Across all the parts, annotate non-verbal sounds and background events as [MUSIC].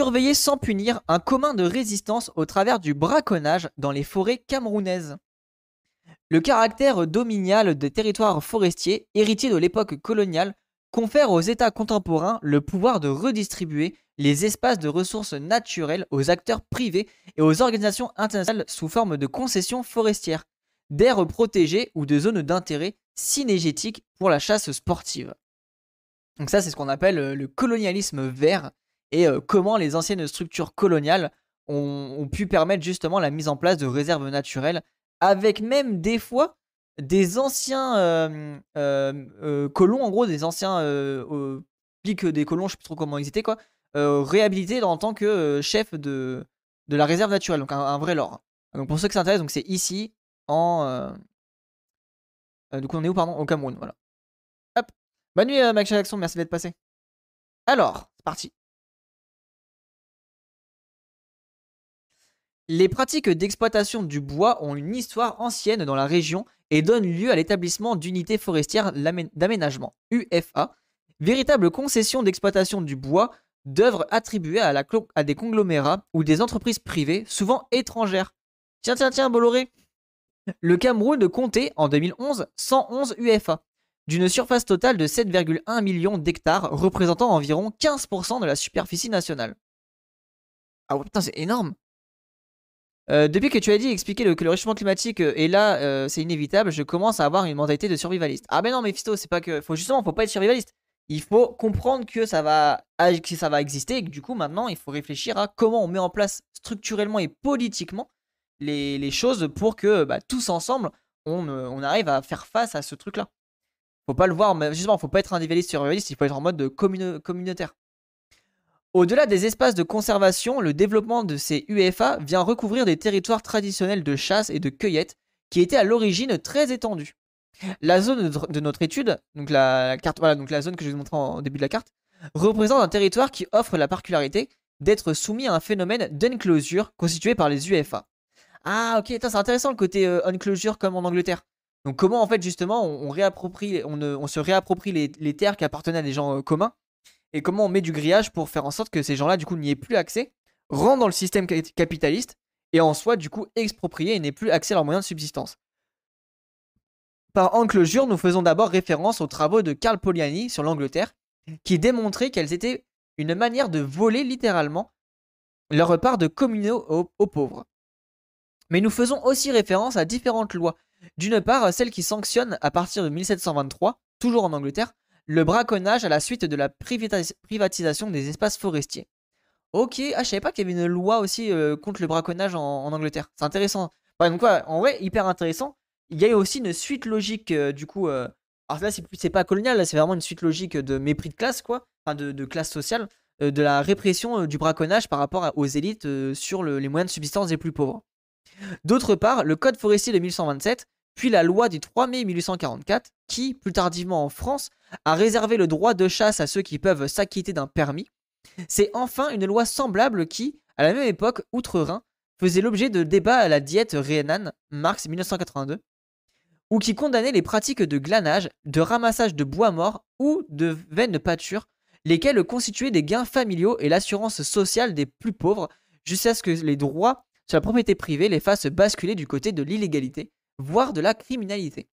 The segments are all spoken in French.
surveiller sans punir un commun de résistance au travers du braconnage dans les forêts camerounaises. Le caractère dominial des territoires forestiers, héritiers de l'époque coloniale, confère aux États contemporains le pouvoir de redistribuer les espaces de ressources naturelles aux acteurs privés et aux organisations internationales sous forme de concessions forestières, d'aires protégées ou de zones d'intérêt synergétiques pour la chasse sportive. Donc ça, c'est ce qu'on appelle euh, le colonialisme vert et euh, comment les anciennes structures coloniales ont, pu permettre justement la mise en place de réserves naturelles, avec même des fois des anciens euh, colons, en gros des anciens pics des colons, je sais plus trop comment ils étaient quoi, réhabilités en tant que chef de, de la réserve naturelle, donc un, vrai lore. Donc pour ceux qui s'intéressent, c'est ici en donc on est où pardon? Au Cameroun, voilà. Hop. Bonne nuit Max Jackson, merci d'être passé. Alors, c'est parti. Les pratiques d'exploitation du bois ont une histoire ancienne dans la région et donnent lieu à l'établissement d'unités forestières d'aménagement, UFA, véritable concession d'exploitation du bois d'œuvres attribuées à, des conglomérats ou des entreprises privées, souvent étrangères. Tiens, tiens, tiens, Bolloré Le Cameroun comptait, en 2011, 111 UFA, d'une surface totale de 7,1 millions d'hectares, représentant environ 15% de la superficie nationale. Ah ouais, putain, c'est énorme euh, depuis que tu as dit expliquer que le réchauffement climatique euh, est là, euh, c'est inévitable, je commence à avoir une mentalité de survivaliste. Ah ben non, mais Fisto, c'est pas que. Faut justement, faut pas être survivaliste. Il faut comprendre que ça va, que ça va exister et que du coup, maintenant, il faut réfléchir à comment on met en place structurellement et politiquement les, choses pour que bah, tous ensemble, on, on, arrive à faire face à ce truc-là. Faut pas le voir, mais justement, faut pas être individualiste survivaliste, il faut être en mode communautaire. Au-delà des espaces de conservation, le développement de ces UFA vient recouvrir des territoires traditionnels de chasse et de cueillette qui étaient à l'origine très étendus. La zone de notre étude, donc la, carte, voilà, donc la zone que je vous montrer en début de la carte, représente un territoire qui offre la particularité d'être soumis à un phénomène d'enclosure constitué par les UFA. Ah ok, c'est intéressant le côté euh, enclosure comme en Angleterre. Donc comment en fait justement on, se réapproprie les, terres qui appartenaient à des gens euh, communs et comment on met du grillage pour faire en sorte que ces gens-là, du coup, n'y aient plus accès, rentrent dans le système capitaliste et en soi, du coup, expropriés et n'aient plus accès à leurs moyens de subsistance. Par enclosure, nous faisons d'abord référence aux travaux de Karl Poliani sur l'Angleterre, qui démontraient qu'elles étaient une manière de voler littéralement leur part de communaux aux, aux pauvres. Mais nous faisons aussi référence à différentes lois. D'une part, celle qui sanctionne à partir de 1723, toujours en Angleterre, le braconnage à la suite de la privatisation des espaces forestiers. Ok, ah, je savais pas qu'il y avait une loi aussi euh, contre le braconnage en, Angleterre. C'est intéressant. en vrai, hyper intéressant. Il y a aussi une suite logique, euh, du coup. Euh, alors là, c'est pas colonial, c'est vraiment une suite logique de mépris de classe, quoi. Enfin, de, classe sociale. de la répression du braconnage par rapport aux élites sur les moyens de subsistance des plus pauvres. D'autre part, le Code forestier de 1127 puis la loi du 3 mai 1844, qui, plus tardivement en France, a réservé le droit de chasse à ceux qui peuvent s'acquitter d'un permis. C'est enfin une loi semblable qui, à la même époque, outre-Rhin, faisait l'objet de débats à la diète Rhénan, mars 1982, ou qui condamnait les pratiques de glanage, de ramassage de bois mort ou de veines de pâture, lesquelles constituaient des gains familiaux et l'assurance sociale des plus pauvres, jusqu'à ce que les droits sur la propriété privée les fassent basculer du côté de l'illégalité, voire de la criminalité.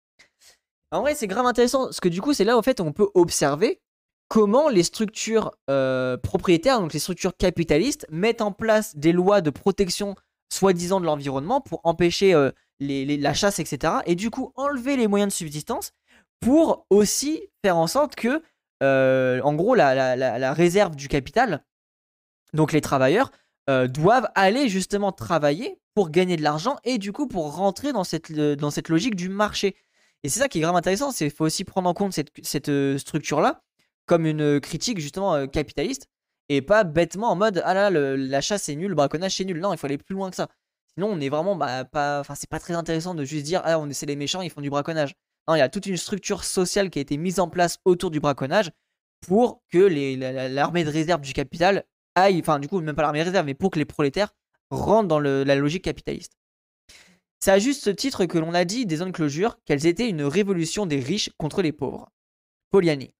En vrai, c'est grave intéressant, parce que du coup, c'est là, en fait, on peut observer comment les structures euh, propriétaires, donc les structures capitalistes, mettent en place des lois de protection soi-disant de l'environnement pour empêcher euh, la chasse, etc. Et du coup, enlever les moyens de subsistance pour aussi faire en sorte que, euh, en gros, la, réserve du capital, donc les travailleurs, doivent aller justement travailler pour gagner de l'argent et du coup pour rentrer dans cette, euh, dans cette logique du marché. Et c'est ça qui est grave intéressant, c'est faut aussi prendre en compte cette, cette euh, structure-là comme une critique justement euh, capitaliste et pas bêtement en mode ah là la chasse c'est nul, le braconnage c'est nul. Non, il faut aller plus loin que ça. Sinon on est vraiment bah, pas, enfin c'est pas très intéressant de juste dire ah on c'est les méchants ils font du braconnage. Non, il y a toute une structure sociale qui a été mise en place autour du braconnage pour que l'armée de réserve du capital aille, enfin du coup même pas l'armée réserve, mais pour que les prolétaires rentrent dans la logique capitaliste. C'est à juste titre que l'on a dit des zones closure qu'elles étaient une révolution des riches contre les pauvres. Poliani.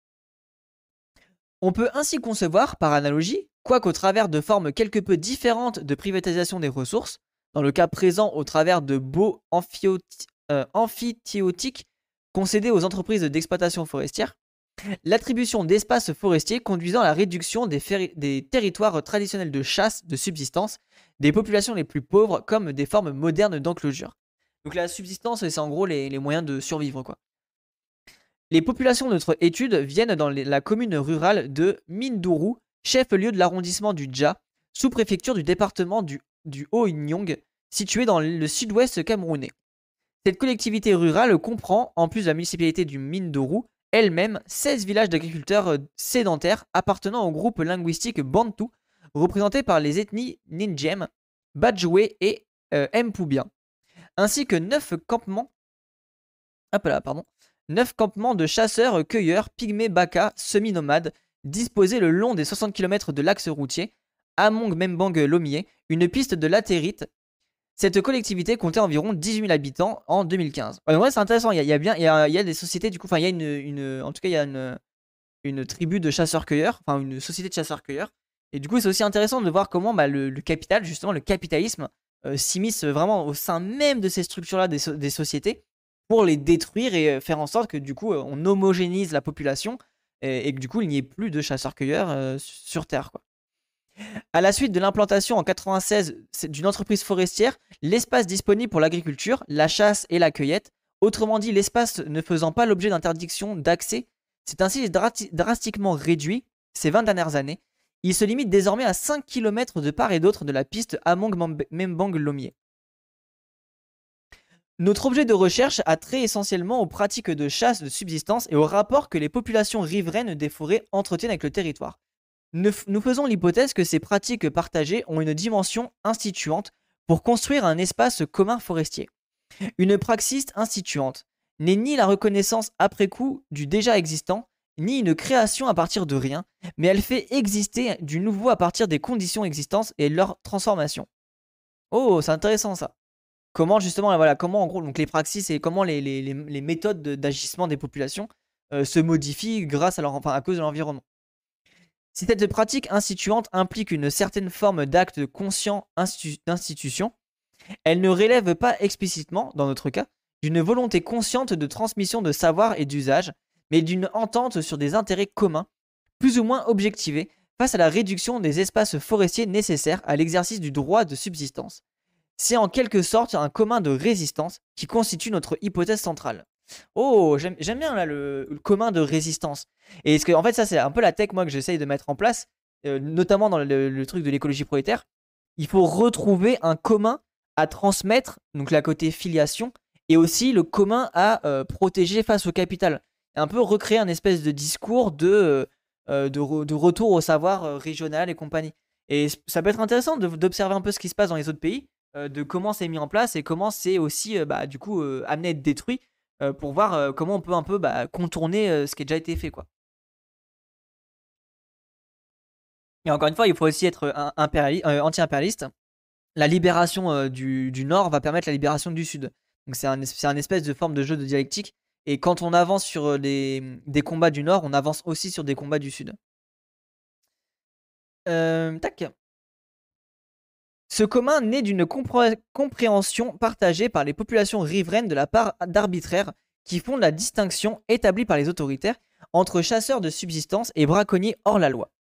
On peut ainsi concevoir, par analogie, quoiqu'au travers de formes quelque peu différentes de privatisation des ressources, dans le cas présent au travers de baux euh, amphithéotiques concédés aux entreprises d'exploitation forestière, l'attribution d'espaces forestiers conduisant à la réduction des, territoires traditionnels de chasse de subsistance des populations les plus pauvres comme des formes modernes d'enclosure. Donc la subsistance, c'est en gros les, moyens de survivre. Les populations de notre étude viennent dans la commune rurale de Minduru, chef-lieu de l'arrondissement du Dja, sous-préfecture du département du, du Haut-Nyong, situé dans le sud-ouest camerounais. Cette collectivité rurale comprend, en plus de la municipalité du Minduru, elle-même 16 villages d'agriculteurs euh, sédentaires appartenant au groupe linguistique Bantu, représentés par les ethnies Ninjem, Bajwe et euh, Mpoubien ainsi que neuf campements, pardon, neuf campements de chasseurs-cueilleurs pygmées baka semi-nomades disposés le long des 60 km de l'axe routier Among Membang Lomier, une piste de latérite. Cette collectivité comptait environ 18 000 habitants en 2015. Ouais, c'est intéressant, il y, a, bien, il y a, des sociétés, du coup, enfin, il y a une, en tout cas, il y a une, tribu de chasseurs-cueilleurs, enfin, une société de chasseurs-cueilleurs. Et du coup, c'est aussi intéressant de voir comment bah, le, capital, justement, le capitalisme, euh, s'immiscent vraiment au sein même de ces structures-là des, sociétés pour les détruire et euh, faire en sorte que du coup euh, on homogénise la population et, que du coup il n'y ait plus de chasseurs-cueilleurs sur Terre. Quoi. À la suite de l'implantation en 96 d'une entreprise forestière, l'espace disponible pour l'agriculture, la chasse et la cueillette, autrement dit l'espace ne faisant pas l'objet d'interdiction d'accès, s'est ainsi drastiquement réduit ces 20 dernières années il se limite désormais à 5 km de part et d'autre de la piste Among-Membang-Lomier. Notre objet de recherche a trait essentiellement aux pratiques de chasse de subsistance et au rapport que les populations riveraines des forêts entretiennent avec le territoire. Nous faisons l'hypothèse que ces pratiques partagées ont une dimension instituante pour construire un espace commun forestier. Une praxis instituante n'est ni la reconnaissance après coup du déjà existant, ni une création à partir de rien, mais elle fait exister du nouveau à partir des conditions existantes et leur transformation. Oh, c'est intéressant ça. Comment justement, voilà, comment en gros, donc les praxis et comment les, méthodes d'agissement des populations euh, se modifient grâce à leur, enfin, à cause de l'environnement. Si cette pratique instituante implique une certaine forme d'acte conscient d'institution, elle ne relève pas explicitement, dans notre cas, d'une volonté consciente de transmission de savoir et d'usage, mais d'une entente sur des intérêts communs, plus ou moins objectivés, face à la réduction des espaces forestiers nécessaires à l'exercice du droit de subsistance. C'est en quelque sorte un commun de résistance qui constitue notre hypothèse centrale. Oh, j'aime bien là le, commun de résistance. Et ce que, en fait, ça c'est un peu la tech moi que j'essaye de mettre en place, euh, notamment dans le, truc de l'écologie prolétaire. Il faut retrouver un commun à transmettre, donc la côté filiation, et aussi le commun à euh, protéger face au capital un peu recréer un espèce de discours de, euh, de, retour au savoir régional et compagnie. Et ça peut être intéressant d'observer un peu ce qui se passe dans les autres pays, de comment c'est mis en place et comment c'est aussi bah, du coup amené à être détruit pour voir comment on peut un peu bah, contourner ce qui a déjà été fait quoi. Et encore une fois, il faut aussi être anti-impérialiste. La libération du, Nord va permettre la libération du Sud. Donc c'est un, espèce de forme de jeu de dialectique et quand on avance sur euh, des combats du nord, on avance aussi sur des combats du sud. Euh, tac. Ce commun naît d'une compréhension partagée par les populations riveraines de la part d'arbitraires qui font la distinction établie par les autoritaires entre chasseurs de subsistance et braconniers hors la loi.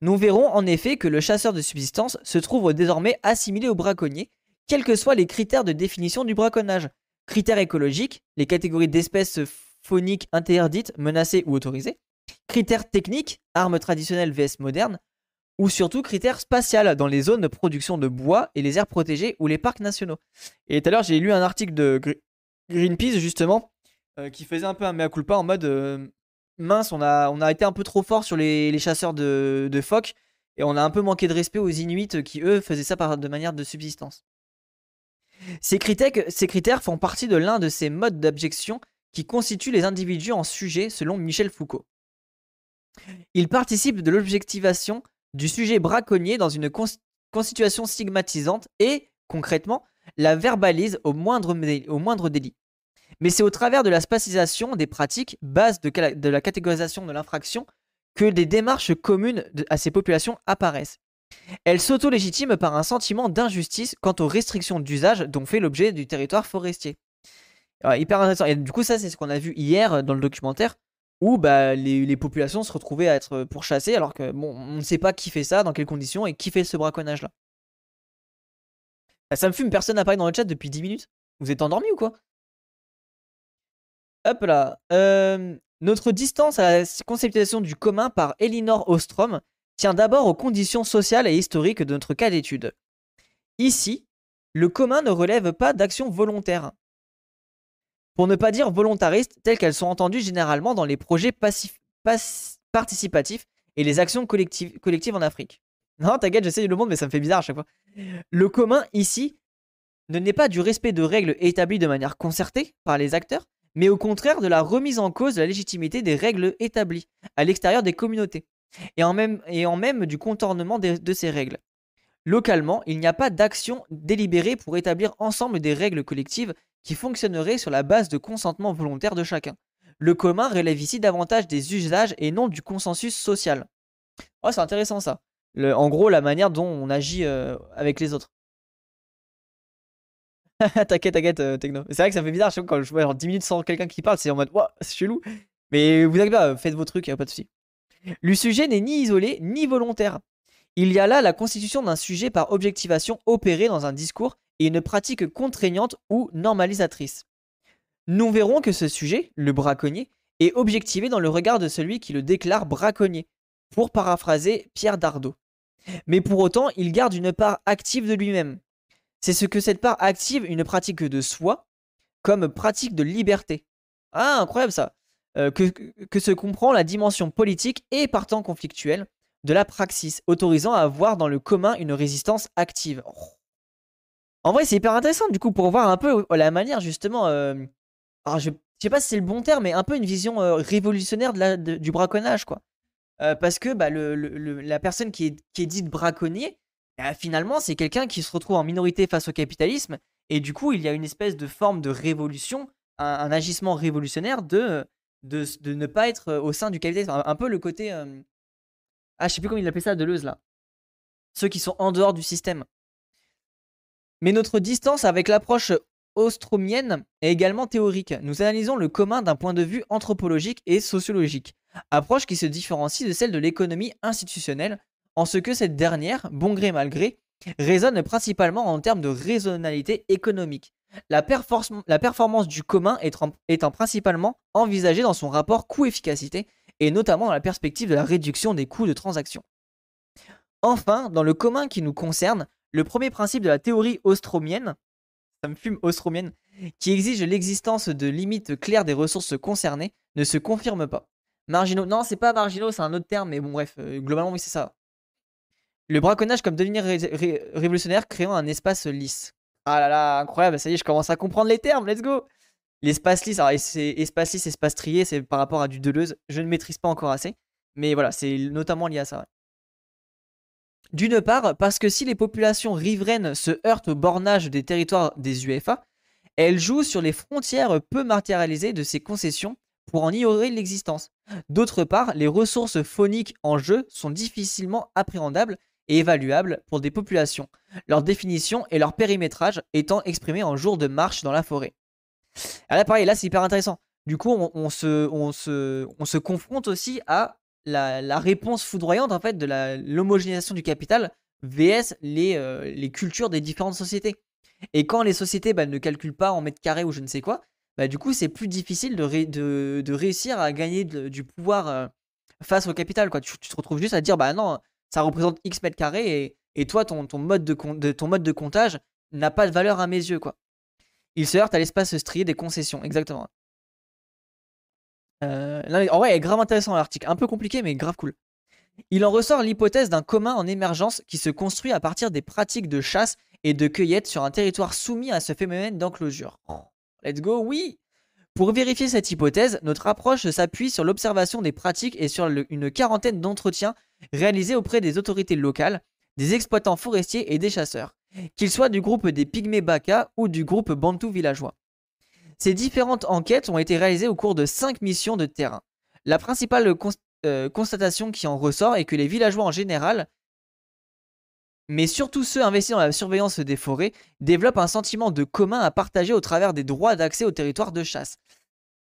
Nous verrons en effet que le chasseur de subsistance se trouve désormais assimilé au braconnier, quels que soient les critères de définition du braconnage, Critères écologiques, les catégories d'espèces phoniques interdites, menacées ou autorisées. Critères techniques, armes traditionnelles vs modernes. Ou surtout critères spatiales dans les zones de production de bois et les aires protégées ou les parcs nationaux. Et tout à l'heure, j'ai lu un article de Greenpeace justement euh, qui faisait un peu un mea culpa en mode euh, mince, on a, on a été un peu trop fort sur les, chasseurs de, de, phoques et on a un peu manqué de respect aux Inuits qui eux faisaient ça par, de manière de subsistance. Ces critères, font partie de l'un de ces modes d'objection qui constituent les individus en sujet selon Michel Foucault. Ils participent de l'objectivation du sujet braconnier dans une constitution stigmatisante et, concrètement, la verbalise au moindre, délit. Mais c'est au travers de la spatialisation des pratiques, base de, la catégorisation de l'infraction, que des démarches communes à ces populations apparaissent. Elle s'auto-légitime par un sentiment d'injustice quant aux restrictions d'usage dont fait l'objet du territoire forestier. hyper intéressant. Et du coup, ça, c'est ce qu'on a vu hier euh, dans le documentaire, où bah, les, populations se retrouvaient à être pourchassées, alors que bon, on ne sait pas qui fait ça, dans quelles conditions, et qui fait ce braconnage-là. Bah, ça me fume, personne n'a parlé dans le chat depuis 10 minutes. Vous êtes endormi ou quoi? Hop là. Euh, notre distance à la conceptualisation du commun par Elinor Ostrom tient d'abord aux conditions sociales et historiques de notre cas d'étude. Ici, le commun ne relève pas d'actions volontaires. Pour ne pas dire volontaristes, telles qu'elles sont entendues généralement dans les projets participatifs et les actions collectives, collectives en Afrique. [LAUGHS] Non, t'inquiète, j'essaie le monde, mais ça me fait bizarre à chaque fois. Le commun, ici, ne n'est pas du respect de règles établies de manière concertée par les acteurs, mais au contraire de la remise en cause de la légitimité des règles établies à l'extérieur des communautés, et en même, et en même du contournement de, ces règles. Localement, il n'y a pas d'action délibérée pour établir ensemble des règles collectives qui fonctionneraient sur la base de consentement volontaire de chacun. Le commun relève ici davantage des usages et non du consensus social. Oh, c'est intéressant ça. en gros, la manière dont on agit euh, avec les autres. [LAUGHS] t'inquiète, t'inquiète, euh, Techno. C'est vrai que ça fait bizarre quand je vois genre 10 minutes sans quelqu'un qui parle, c'est en mode, waouh, c'est chelou. Mais vous inquiétez pas, faites vos trucs, y'a pas de soucis. Le sujet n'est ni isolé, ni volontaire. Il y a là la constitution d'un sujet par objectivation opérée dans un discours et une pratique contraignante ou normalisatrice. Nous verrons que ce sujet, le braconnier, est objectivé dans le regard de celui qui le déclare braconnier, pour paraphraser Pierre Dardot. Mais pour autant, il garde une part active de lui-même, c'est ce que cette part active une pratique de soi comme pratique de liberté. Ah, incroyable ça euh, que, se comprend la dimension politique et partant conflictuelle de la praxis, autorisant à avoir dans le commun une résistance active. Oh. En vrai, c'est hyper intéressant du coup pour voir un peu euh, la manière justement. Euh, alors, je, sais pas si c'est le bon terme, mais un peu une vision révolutionnaire de la, du braconnage quoi. parce que bah, le, la personne qui est, qui est dite braconnier, bah, finalement, c'est quelqu'un qui se retrouve en minorité face au capitalisme, et du coup, il y a une espèce de forme de révolution, un, agissement révolutionnaire de, de, ne pas être euh, au sein du capitalisme. Un, peu le côté. Ah, je sais plus comment il appelait ça, Deleuze, là. Ceux qui sont en dehors du système. Mais notre distance avec l'approche ostromienne est également théorique. Nous analysons le commun d'un point de vue anthropologique et sociologique, approche qui se différencie de celle de l'économie institutionnelle, en ce que cette dernière, bon gré mal gré, résonne principalement en termes de raisonnalité économique. La, performance du commun étant, principalement envisagée dans son rapport coût-efficacité, et notamment dans la perspective de la réduction des coûts de transaction. Enfin, dans le commun qui nous concerne, le premier principe de la théorie ostromienne, ça me fume ostromienne, qui exige l'existence de limites claires des ressources concernées, ne se confirme pas. Marginaux, non, c'est pas marginaux, c'est un autre terme, mais bon, bref, euh, globalement, oui, c'est ça. Le braconnage comme devenir révolutionnaire créant un espace lisse. Ah là là, incroyable, ça y est, je commence à comprendre les termes, let's go L'espace lisse, alors c'est espace lisse, espace trié, c'est par rapport à du Deleuze, je ne maîtrise pas encore assez, mais voilà, c'est notamment lié à ça. D'une part, parce que si les populations riveraines se heurtent au bornage des territoires des UFA, elles jouent sur les frontières peu matérialisées de ces concessions pour en ignorer l'existence. D'autre part, les ressources phoniques en jeu sont difficilement appréhendables et évaluables pour des populations, leur définition et leur périmétrage étant exprimés en jours de marche dans la forêt. Alors là, pareil, là c'est hyper intéressant. Du coup, on, se, on, se, on se confronte aussi à la, réponse foudroyante en fait de l'homogénéisation du capital vs les, euh, les cultures des différentes sociétés. Et quand les sociétés bah, ne calculent pas en mètres carrés ou je ne sais quoi, bah, du coup c'est plus difficile de, de, réussir à gagner du pouvoir euh, face au capital. Quoi. Tu, tu, te retrouves juste à dire bah non, ça représente X mètres carrés et, toi, ton, mode de, ton mode de comptage n'a pas de valeur à mes yeux, quoi. Il se heurte à l'espace strié des concessions, exactement. Euh, en vrai, est grave intéressant l'article, un peu compliqué, mais grave cool. Il en ressort l'hypothèse d'un commun en émergence qui se construit à partir des pratiques de chasse et de cueillette sur un territoire soumis à ce phénomène d'enclosure. let's go, oui Pour vérifier cette hypothèse, notre approche s'appuie sur l'observation des pratiques et sur une quarantaine d'entretiens réalisés auprès des autorités locales, des exploitants forestiers et des chasseurs, qu'ils soient du groupe des Pygmées Baka ou du groupe Bantou villageois. Ces différentes enquêtes ont été réalisées au cours de cinq missions de terrain. La principale euh, constatation qui en ressort est que les villageois en général mais surtout ceux investis dans la surveillance des forêts, développent un sentiment de commun à partager au travers des droits d'accès au territoire de chasse.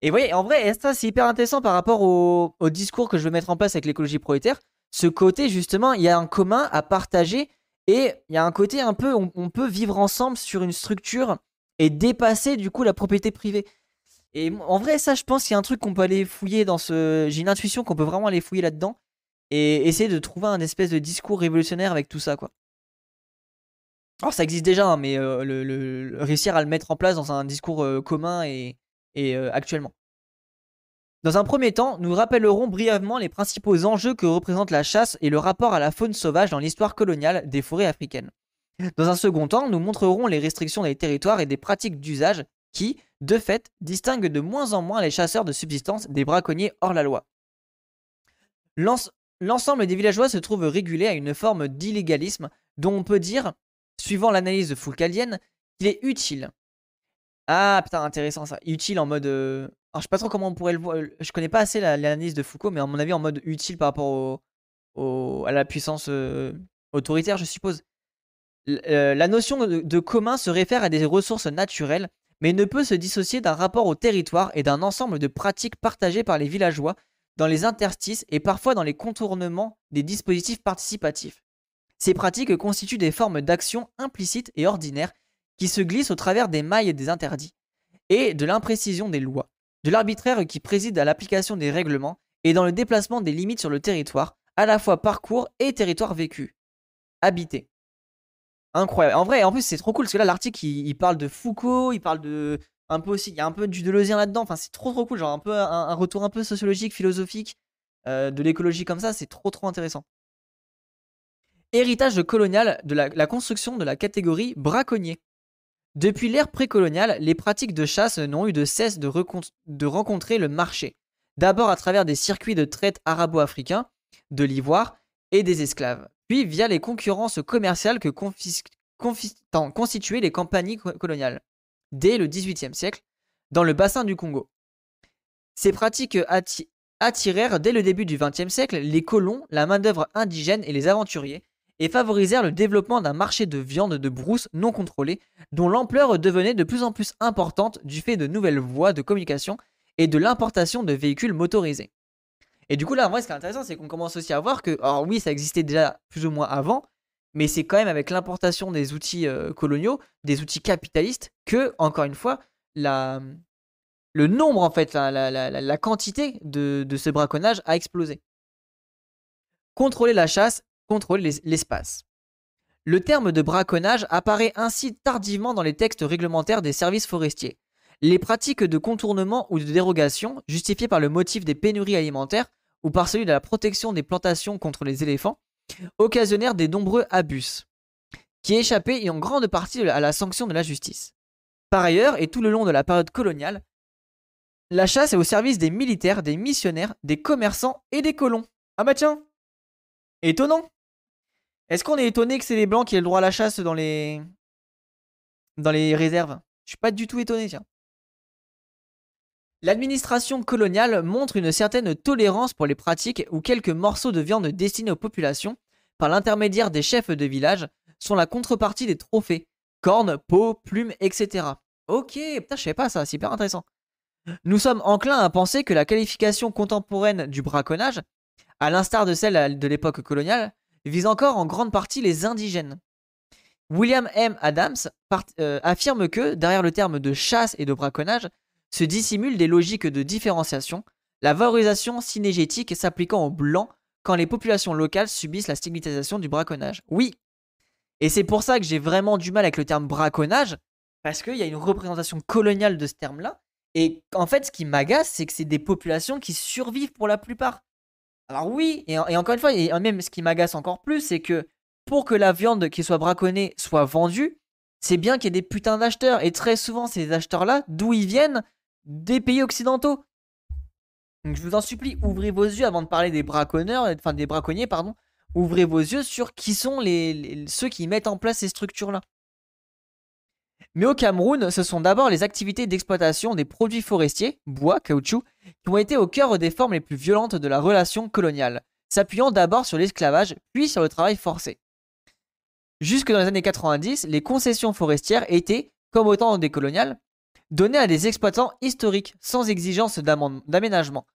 Et vous voyez, en vrai, ça c'est hyper intéressant par rapport au, discours que je veux mettre en place avec l'écologie prolétaire. Ce côté, justement, il y a un commun à partager et il y a un côté un peu, on, peut vivre ensemble sur une structure et dépasser du coup la propriété privée. Et en vrai, ça, je pense qu'il y a un truc qu'on peut aller fouiller dans ce. J'ai une intuition qu'on peut vraiment aller fouiller là-dedans et essayer de trouver un espèce de discours révolutionnaire avec tout ça, quoi. Alors, ça existe déjà, hein, mais euh, le, réussir à le mettre en place dans un discours euh, commun et, euh, actuellement. Dans un premier temps, nous rappellerons brièvement les principaux enjeux que représente la chasse et le rapport à la faune sauvage dans l'histoire coloniale des forêts africaines. Dans un second temps, nous montrerons les restrictions des territoires et des pratiques d'usage qui, de fait, distinguent de moins en moins les chasseurs de subsistance des braconniers hors la loi. L'ensemble des villageois se trouve régulé à une forme d'illégalisme dont on peut dire, suivant l'analyse de qu'il est utile. Ah putain, intéressant ça. Utile en mode. Euh, alors je sais pas trop comment on pourrait le voir. Je connais pas assez l'analyse de Foucault, mais à mon avis en mode utile par rapport au, à la puissance euh, autoritaire, je suppose. Euh, la notion de, commun se réfère à des ressources naturelles, mais ne peut se dissocier d'un rapport au territoire et d'un ensemble de pratiques partagées par les villageois dans les interstices et parfois dans les contournements des dispositifs participatifs. Ces pratiques constituent des formes d'action implicites et ordinaires qui se glissent au travers des mailles et des interdits, et de l'imprécision des lois, de l'arbitraire qui préside à l'application des règlements et dans le déplacement des limites sur le territoire, à la fois parcours et territoire vécu. Habité. Incroyable. En vrai, en plus, c'est trop cool parce que là, l'article, il, parle de Foucault, il parle de. Un peu aussi, il y a un peu du Deleuzien là-dedans. Enfin, c'est trop trop cool. Genre, un peu un, retour un peu sociologique, philosophique euh, de l'écologie comme ça. C'est trop trop intéressant. Héritage colonial de la, construction de la catégorie braconnier. Depuis l'ère précoloniale, les pratiques de chasse n'ont eu de cesse de, rencontrer le marché. D'abord à travers des circuits de traite arabo-africains, de l'ivoire et des esclaves puis via les concurrences commerciales que constituaient les compagnies coloniales, dès le XVIIIe siècle, dans le bassin du Congo. Ces pratiques attirèrent dès le début du XXe siècle les colons, la main-d'œuvre indigène et les aventuriers, et favorisèrent le développement d'un marché de viande de brousse non contrôlé, dont l'ampleur devenait de plus en plus importante du fait de nouvelles voies de communication et de l'importation de véhicules motorisés. Et du coup, là, en vrai, ce qui est intéressant, c'est qu'on commence aussi à voir que, alors oui, ça existait déjà plus ou moins avant, mais c'est quand même avec l'importation des outils euh, coloniaux, des outils capitalistes, que, encore une fois, le nombre, en fait, la, quantité de, ce braconnage a explosé. Contrôler la chasse, contrôler l'espace. Le terme de braconnage apparaît ainsi tardivement dans les textes réglementaires des services forestiers. Les pratiques de contournement ou de dérogation, justifiées par le motif des pénuries alimentaires, ou par celui de la protection des plantations contre les éléphants, occasionnèrent des nombreux abus, qui échappaient en grande partie à la sanction de la justice. Par ailleurs, et tout le long de la période coloniale, la chasse est au service des militaires, des missionnaires, des commerçants et des colons. Ah bah tiens Étonnant Est-ce qu'on est étonné que c'est les blancs qui aient le droit à la chasse dans les... dans les réserves? Je suis pas du tout étonné, tiens. L'administration coloniale montre une certaine tolérance pour les pratiques où quelques morceaux de viande destinés aux populations, par l'intermédiaire des chefs de village, sont la contrepartie des trophées, cornes, peaux, plumes, etc. Ok, putain, je savais pas ça, c'est hyper intéressant. Nous sommes enclins à penser que la qualification contemporaine du braconnage, à l'instar de celle de l'époque coloniale, vise encore en grande partie les indigènes. William M. Adams euh, affirme que, derrière le terme de chasse et de braconnage, se dissimulent des logiques de différenciation, la valorisation synégétique s'appliquant aux blancs quand les populations locales subissent la stigmatisation du braconnage. Oui. Et c'est pour ça que j'ai vraiment du mal avec le terme braconnage, parce qu'il y a une représentation coloniale de ce terme-là. Et en fait, ce qui m'agace, c'est que c'est des populations qui survivent pour la plupart. Alors oui, et, encore une fois, et même ce qui m'agace encore plus, c'est que pour que la viande qui soit braconnée soit vendue, c'est bien qu'il y ait des putains d'acheteurs. Et très souvent, ces acheteurs-là, d'où ils viennent? Des pays occidentaux. Donc je vous en supplie, ouvrez vos yeux avant de parler des braconneurs, enfin des braconniers, pardon. Ouvrez vos yeux sur qui sont les, ceux qui mettent en place ces structures-là. Mais au Cameroun, ce sont d'abord les activités d'exploitation des produits forestiers, bois, caoutchouc, qui ont été au cœur des formes les plus violentes de la relation coloniale, s'appuyant d'abord sur l'esclavage, puis sur le travail forcé. Jusque dans les années 90, les concessions forestières étaient, comme au temps des coloniales, données à des exploitants historiques, sans exigence d'aménagement.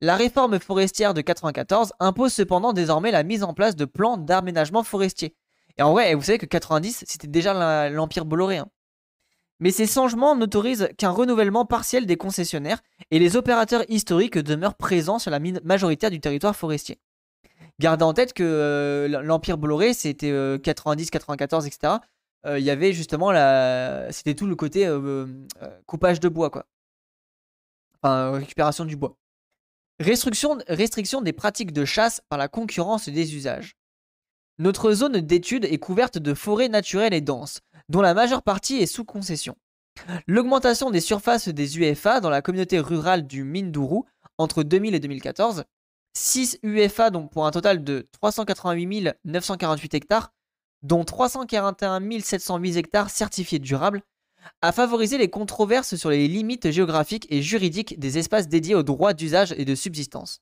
La réforme forestière de 94 impose cependant désormais la mise en place de plans d'aménagement forestier. Et en vrai, vous savez que 90, c'était déjà l'Empire Bolloré. Hein. Mais ces changements n'autorisent qu'un renouvellement partiel des concessionnaires et les opérateurs historiques demeurent présents sur la majorité du territoire forestier. Gardez en tête que euh, l'Empire Bolloré, c'était 90, 94, etc. Il y avait justement la. C'était tout le côté euh, euh, coupage de bois, quoi. Enfin, récupération du bois. Restriction, restriction des pratiques de chasse par la concurrence des usages. Notre zone d'étude est couverte de forêts naturelles et denses, dont la majeure partie est sous concession. L'augmentation des surfaces des UFA dans la communauté rurale du Mindourou entre 2000 et 2014 6 UFA pour un total de 388 948 hectares, dont 341 708 hectares certifiés durables, a favorisé les controverses sur les limites géographiques et juridiques des espaces dédiés aux droits d'usage et de subsistance.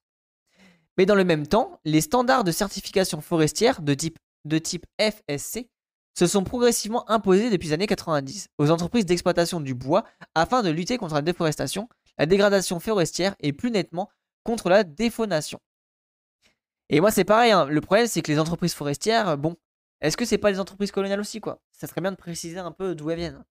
Mais dans le même temps, les standards de certification forestière de type, de type FSC se sont progressivement imposés depuis les années 90 aux entreprises d'exploitation du bois afin de lutter contre la déforestation, la dégradation forestière et plus nettement contre la défaunation. Et moi, c'est pareil. Hein. Le problème, c'est que les entreprises forestières, bon, est-ce que c'est pas les entreprises coloniales aussi, quoi? Ça serait bien de préciser un peu d'où elles viennent.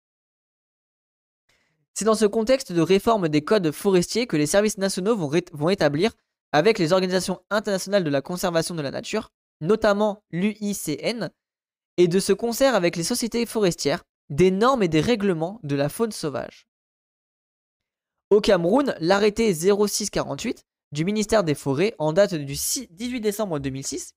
C'est dans ce contexte de réforme des codes forestiers que les services nationaux vont, vont établir, avec les organisations internationales de la conservation de la nature, notamment l'UICN, et de ce concert avec les sociétés forestières, des normes et des règlements de la faune sauvage. Au Cameroun, l'arrêté 0648 du ministère des Forêts en date du 18 décembre 2006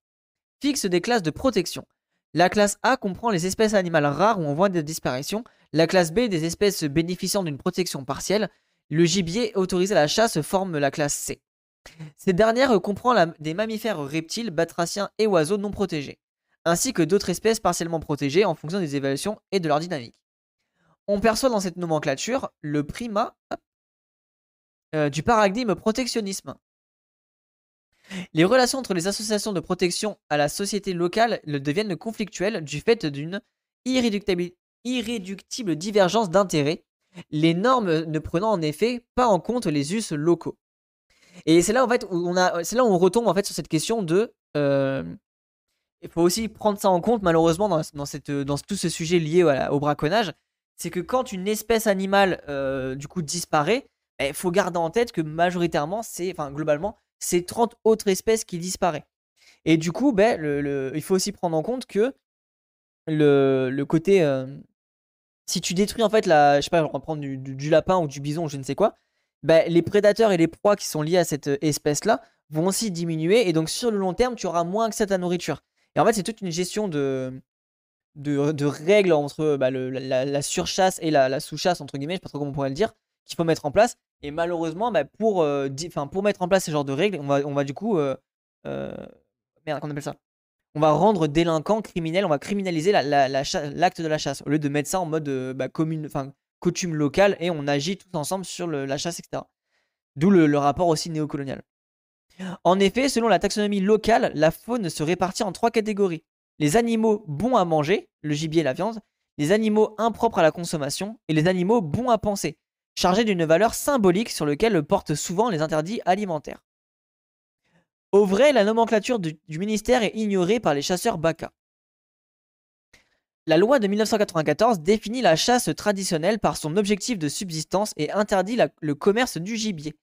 fixe des classes de protection. La classe A comprend les espèces animales rares ou en voie de disparition, la classe B des espèces bénéficiant d'une protection partielle, le gibier autorisé à la chasse forme la classe C. Cette dernière comprend des mammifères reptiles, batraciens et oiseaux non protégés, ainsi que d'autres espèces partiellement protégées en fonction des évaluations et de leur dynamique. On perçoit dans cette nomenclature le primat euh, du paradigme protectionnisme. Les relations entre les associations de protection à la société locale deviennent conflictuelles du fait d'une irréductible divergence d'intérêts, les normes ne prenant en effet pas en compte les us locaux. Et c'est là en fait où on a, c'est là où on retombe en fait sur cette question de, euh, il faut aussi prendre ça en compte malheureusement dans, cette, dans tout ce sujet lié au braconnage, c'est que quand une espèce animale euh, du coup disparaît, il faut garder en tête que majoritairement, c'est, enfin globalement, c'est 30 autres espèces qui disparaissent. Et du coup, ben, le, il faut aussi prendre en compte que le, côté. Euh, si tu détruis en fait la. Je sais pas, on va prendre du, lapin ou du bison ou je ne sais quoi, ben, les prédateurs et les proies qui sont liés à cette espèce-là vont aussi diminuer. Et donc, sur le long terme, tu auras moins accès à ta nourriture. Et en fait, c'est toute une gestion de. Règles entre bah, la, surchasse et la, la sous-chasse, entre guillemets, je sais pas trop comment on pourrait le dire, qu'il faut mettre en place. Et malheureusement, bah, pour, euh, pour mettre en place ce genre de règles, on va, on du coup. Euh, euh, merde, qu'on appelle ça? On va rendre délinquant, criminel, on va criminaliser l'acte de la chasse. Au lieu de mettre ça en mode bah, commune, coutume locale et on agit tous ensemble sur la chasse, etc. D'où le, rapport aussi néocolonial. En effet, selon la taxonomie locale, la faune se répartit en trois catégories. Les animaux bons à manger, le gibier et la viande, les animaux impropres à la consommation et les animaux bons à penser, chargé d'une valeur symbolique sur lequel portent souvent les interdits alimentaires. Au vrai, la nomenclature du, ministère est ignorée par les chasseurs Baka. La loi de 1994 définit la chasse traditionnelle par son objectif de subsistance et interdit le commerce du gibier.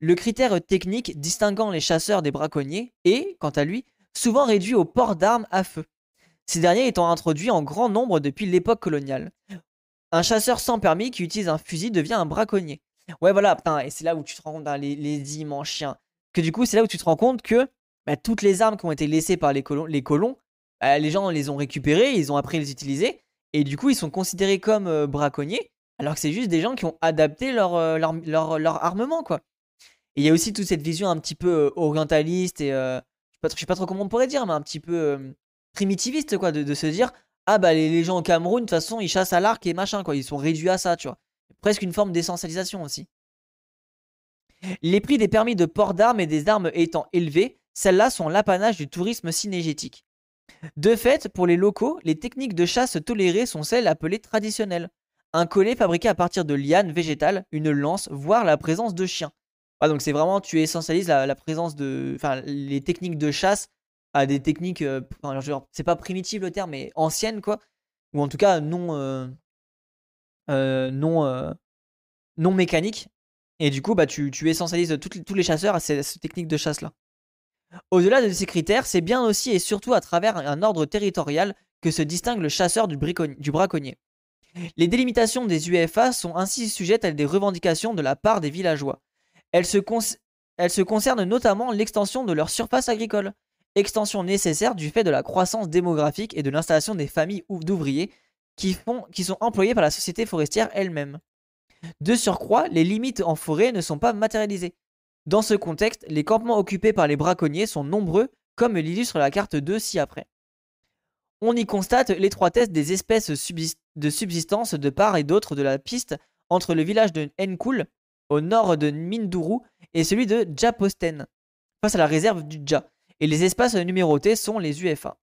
Le critère technique distinguant les chasseurs des braconniers est, quant à lui, souvent réduit au port d'armes à feu, ces derniers étant introduits en grand nombre depuis l'époque coloniale. Un chasseur sans permis qui utilise un fusil devient un braconnier. Ouais, voilà, putain, et c'est là où tu te rends compte, hein, les, immenses chiens. Que du coup, c'est là où tu te rends compte que bah, toutes les armes qui ont été laissées par les les, colons bah, les gens les ont récupérées, ils ont appris à les utiliser, et du coup, ils sont considérés comme euh, braconniers, alors que c'est juste des gens qui ont adapté leur, euh, armement, quoi. Il y a aussi toute cette vision un petit peu euh, orientaliste et je sais, sais pas trop comment on pourrait dire, mais un petit peu primitiviste, quoi, de, de se dire ah bah les, gens au Cameroun, de toute façon, ils chassent à l'arc et machin, quoi. Ils sont réduits à ça, tu vois. Presque une forme d'essentialisation aussi. Les prix des permis de port d'armes et des armes étant élevés, celles-là sont l'apanage du tourisme cinégétique. De fait, pour les locaux, les techniques de chasse tolérées sont celles appelées traditionnelles. Un collet fabriqué à partir de lianes végétales, une lance, voire la présence de chiens. Ah, donc c'est vraiment, tu essentialises la, présence de... Enfin, les techniques de chasse à des techniques... Euh, c'est pas primitif le terme, mais anciennes, quoi. Ou en tout cas, non... Euh, euh, non... non mécaniques. Et du coup, bah, tu, tu essentialises tous les chasseurs à ces, techniques de chasse-là. Au-delà de ces critères, c'est bien aussi et surtout à travers un ordre territorial que se distingue le chasseur du, braconnier. Les délimitations des UFA sont ainsi sujettes à des revendications de la part des villageois. Elles se, concernent notamment l'extension de leur surface agricole, extension nécessaire du fait de la croissance démographique et de l'installation des familles d'ouvriers qui, qui sont employés par la société forestière elle-même. De surcroît, les limites en forêt ne sont pas matérialisées. Dans ce contexte, les campements occupés par les braconniers sont nombreux, comme l'illustre la carte 2 ci-après. On y constate l'étroitesse des espèces de subsistance de part et d'autre de la piste entre le village de Nkul, au nord de Minduru, et celui de Djaposten, face à la réserve du Dja, et les espaces numérotés sont les UFA.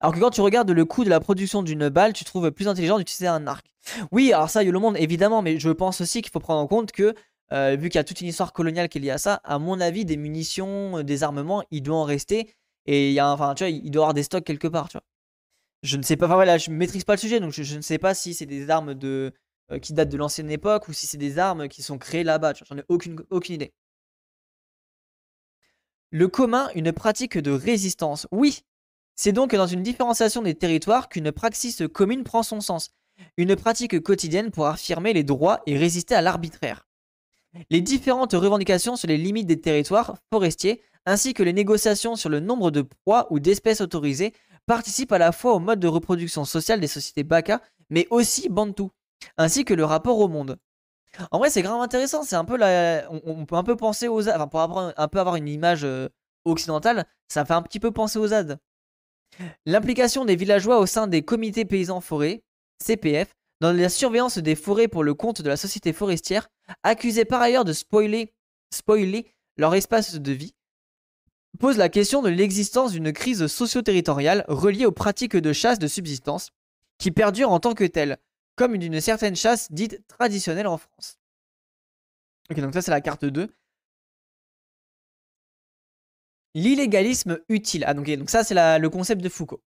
Alors que quand tu regardes le coût de la production d'une balle, tu trouves plus intelligent d'utiliser un arc. Oui, alors ça, y a le monde, évidemment, mais je pense aussi qu'il faut prendre en compte que, euh, vu qu'il y a toute une histoire coloniale qui est liée à ça, à mon avis, des munitions, euh, des armements, il doit en rester. Et il y a, enfin, tu vois, il doit y avoir des stocks quelque part, tu vois. Je ne sais pas, enfin voilà, je maîtrise pas le sujet, donc je, ne sais pas si c'est des armes de, euh, qui datent de l'ancienne époque ou si c'est des armes qui sont créées là-bas, j'en ai aucune, aucune idée. Le commun, une pratique de résistance. Oui, c'est donc dans une différenciation des territoires qu'une praxis commune prend son sens, une pratique quotidienne pour affirmer les droits et résister à l'arbitraire. Les différentes revendications sur les limites des territoires forestiers, ainsi que les négociations sur le nombre de proies ou d'espèces autorisées, participent à la fois au mode de reproduction sociale des sociétés Baka, mais aussi Bantu, ainsi que le rapport au monde. En vrai, c'est grave intéressant. C'est un peu la... on, peut un peu penser aux, enfin, pour avoir un peu avoir une image euh, occidentale, ça fait un petit peu penser aux ZAD. L'implication des villageois au sein des comités paysans forêts, CPF, dans la surveillance des forêts pour le compte de la société forestière, accusée par ailleurs de spoiler, leur espace de vie, pose la question de l'existence d'une crise socio-territoriale reliée aux pratiques de chasse de subsistance, qui perdure en tant que telle, comme d'une certaine chasse dite traditionnelle en France. Ok, donc ça c'est la carte 2. L'illégalisme utile. Ah, donc, donc ça, c'est le concept de Foucault.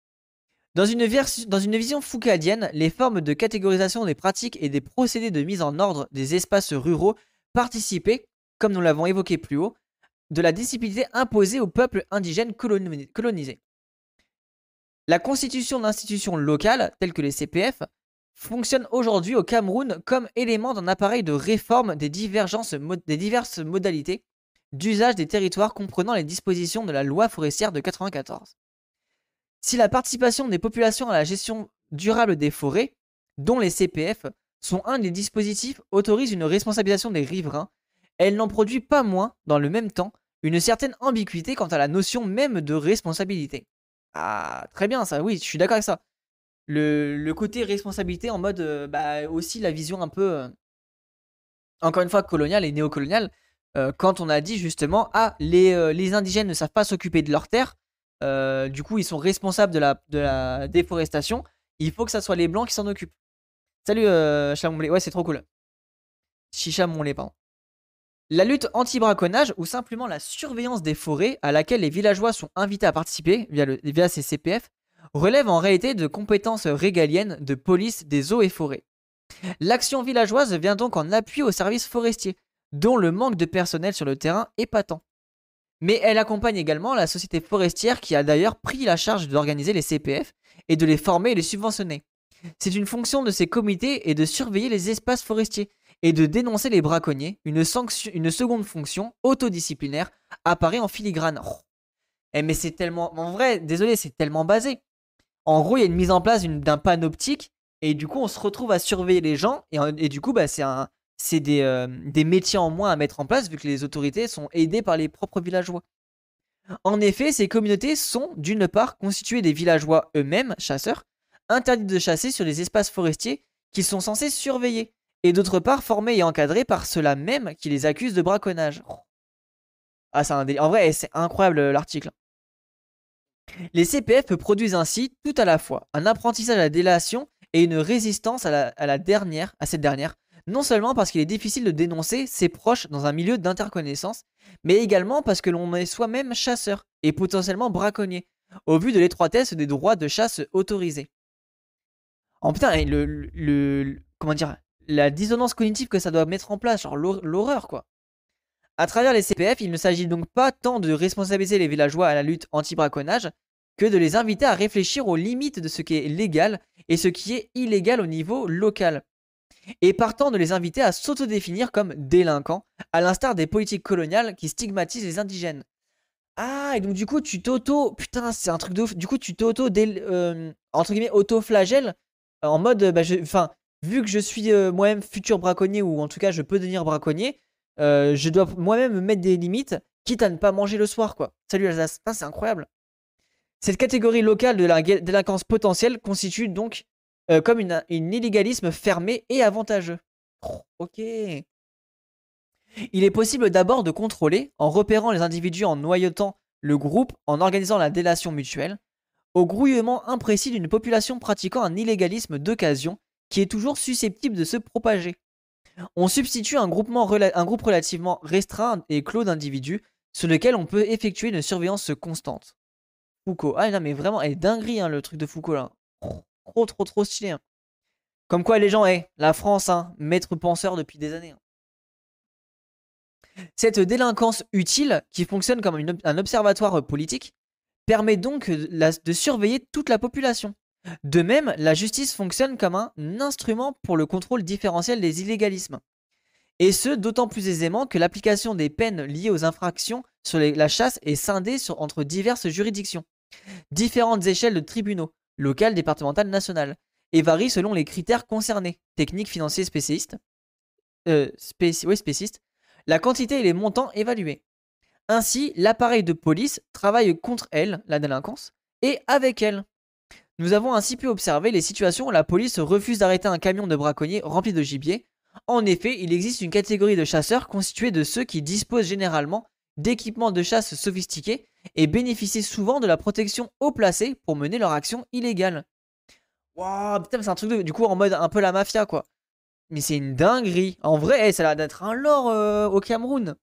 Dans une, vision foucaldienne, les formes de catégorisation des pratiques et des procédés de mise en ordre des espaces ruraux participaient, comme nous l'avons évoqué plus haut, de la disciplinité imposée aux peuples indigènes colonisés. La constitution d'institutions locales, telles que les CPF, fonctionne aujourd'hui au Cameroun comme élément d'un appareil de réforme des diverses modalités d'usage des territoires comprenant les dispositions de la loi forestière de 1994. Si la participation des populations à la gestion durable des forêts, dont les CPF, sont un des dispositifs autorise une responsabilisation des riverains, elle n'en produit pas moins, dans le même temps, une certaine ambiguïté quant à la notion même de responsabilité. Ah, très bien, ça, oui, je suis d'accord avec ça. Le, côté responsabilité en mode, euh, bah, aussi la vision un peu, euh, encore une fois, coloniale et néocoloniale, euh, quand on a dit justement ah les, les indigènes ne savent pas s'occuper de leurs terres, euh, du coup ils sont responsables de la, déforestation, il faut que ça soit les blancs qui s'en occupent. Salut euh, ouais c'est trop cool. Chicha Monlé, pardon. La lutte anti-braconnage ou simplement la surveillance des forêts à laquelle les villageois sont invités à participer via ces CPF relève en réalité de compétences régaliennes de police des eaux et forêts. L'action villageoise vient donc en appui aux services forestiers, dont le manque de personnel sur le terrain est patent. Mais elle accompagne également la société forestière qui a d'ailleurs pris la charge d'organiser les CPF et de les former et les subventionner. C'est une fonction de ces comités et de surveiller les espaces forestiers et de dénoncer les braconniers. Une, une seconde fonction, autodisciplinaire, apparaît en filigrane. Eh mais c'est tellement... En vrai, désolé, c'est tellement basé. En gros, il y a une mise en place d'un panoptique et du coup, on se retrouve à surveiller les gens et, et du coup, bah, c'est un, c'est euh, des, métiers en moins à mettre en place vu que les autorités sont aidées par les propres villageois. En effet, ces communautés sont d'une part constituées des villageois eux-mêmes, chasseurs, interdits de chasser sur les espaces forestiers qu'ils sont censés surveiller, et d'autre part formés et encadrés par ceux-là même qui les accusent de braconnage. Ah, c'est En vrai, c'est incroyable l'article. Les CPF produisent ainsi tout à la fois un apprentissage à la délation et une résistance à cette dernière, non seulement parce qu'il est difficile de dénoncer ses proches dans un milieu d'interconnaissance, mais également parce que l'on est soi-même chasseur et potentiellement braconnier, au vu de l'étroitesse des droits de chasse autorisés. En putain, le, le, comment dire, la dissonance cognitive que ça doit mettre en place, genre l'horreur quoi. À travers les CPF, il ne s'agit donc pas tant de responsabiliser les villageois à la lutte anti-braconnage que de les inviter à réfléchir aux limites de ce qui est légal et ce qui est illégal au niveau local. Et partant de les inviter à s'autodéfinir comme délinquants, à l'instar des politiques coloniales qui stigmatisent les indigènes. Ah, et donc du coup, tu t'auto. Putain, c'est un truc de ouf. Du coup, tu t'auto. Euh, entre guillemets, auto-flagelle. En mode. Bah, enfin, vu que je suis euh, moi-même futur braconnier, ou en tout cas, je peux devenir braconnier, euh, je dois moi-même me mettre des limites, quitte à ne pas manger le soir, quoi. Salut Alsace. c'est incroyable. Cette catégorie locale de la délinquance potentielle constitue donc euh, comme une, illégalisme fermé et avantageux. Oh, ok. Il est possible d'abord de contrôler en repérant les individus en noyautant le groupe, en organisant la délation mutuelle, au grouillement imprécis d'une population pratiquant un illégalisme d'occasion qui est toujours susceptible de se propager. On substitue un, groupe relativement restreint et clos d'individus sur lequel on peut effectuer une surveillance constante. Foucault. Ah non mais vraiment, elle est dinguerie hein, le truc de Foucault là. Trop trop trop stylé. Hein. Comme quoi les gens, eh, la France, hein, maître penseur depuis des années. Hein. Cette délinquance utile, qui fonctionne comme un observatoire politique, permet donc de surveiller toute la population. De même, la justice fonctionne comme un instrument pour le contrôle différentiel des illégalismes. Et ce, d'autant plus aisément que l'application des peines liées aux infractions sur la chasse est scindée entre diverses juridictions, différentes échelles de tribunaux, locales, départementales, nationales, et varie selon les critères concernés, techniques, financiers, spécialistes, euh, spécistes, la quantité et les montants évalués. Ainsi, l'appareil de police travaille contre elle, la délinquance, et avec elle, nous avons ainsi pu observer les situations où la police refuse d'arrêter un camion de braconniers rempli de gibier. En effet, il existe une catégorie de chasseurs constituée de ceux qui disposent généralement d'équipements de chasse sophistiqués et bénéficient souvent de la protection haut placée pour mener leur action illégale. Waouh, putain, c'est un truc de, du coup en mode un peu la mafia quoi. Mais c'est une dinguerie. En vrai, eh, ça a l'air d'être un lore euh, au Cameroun.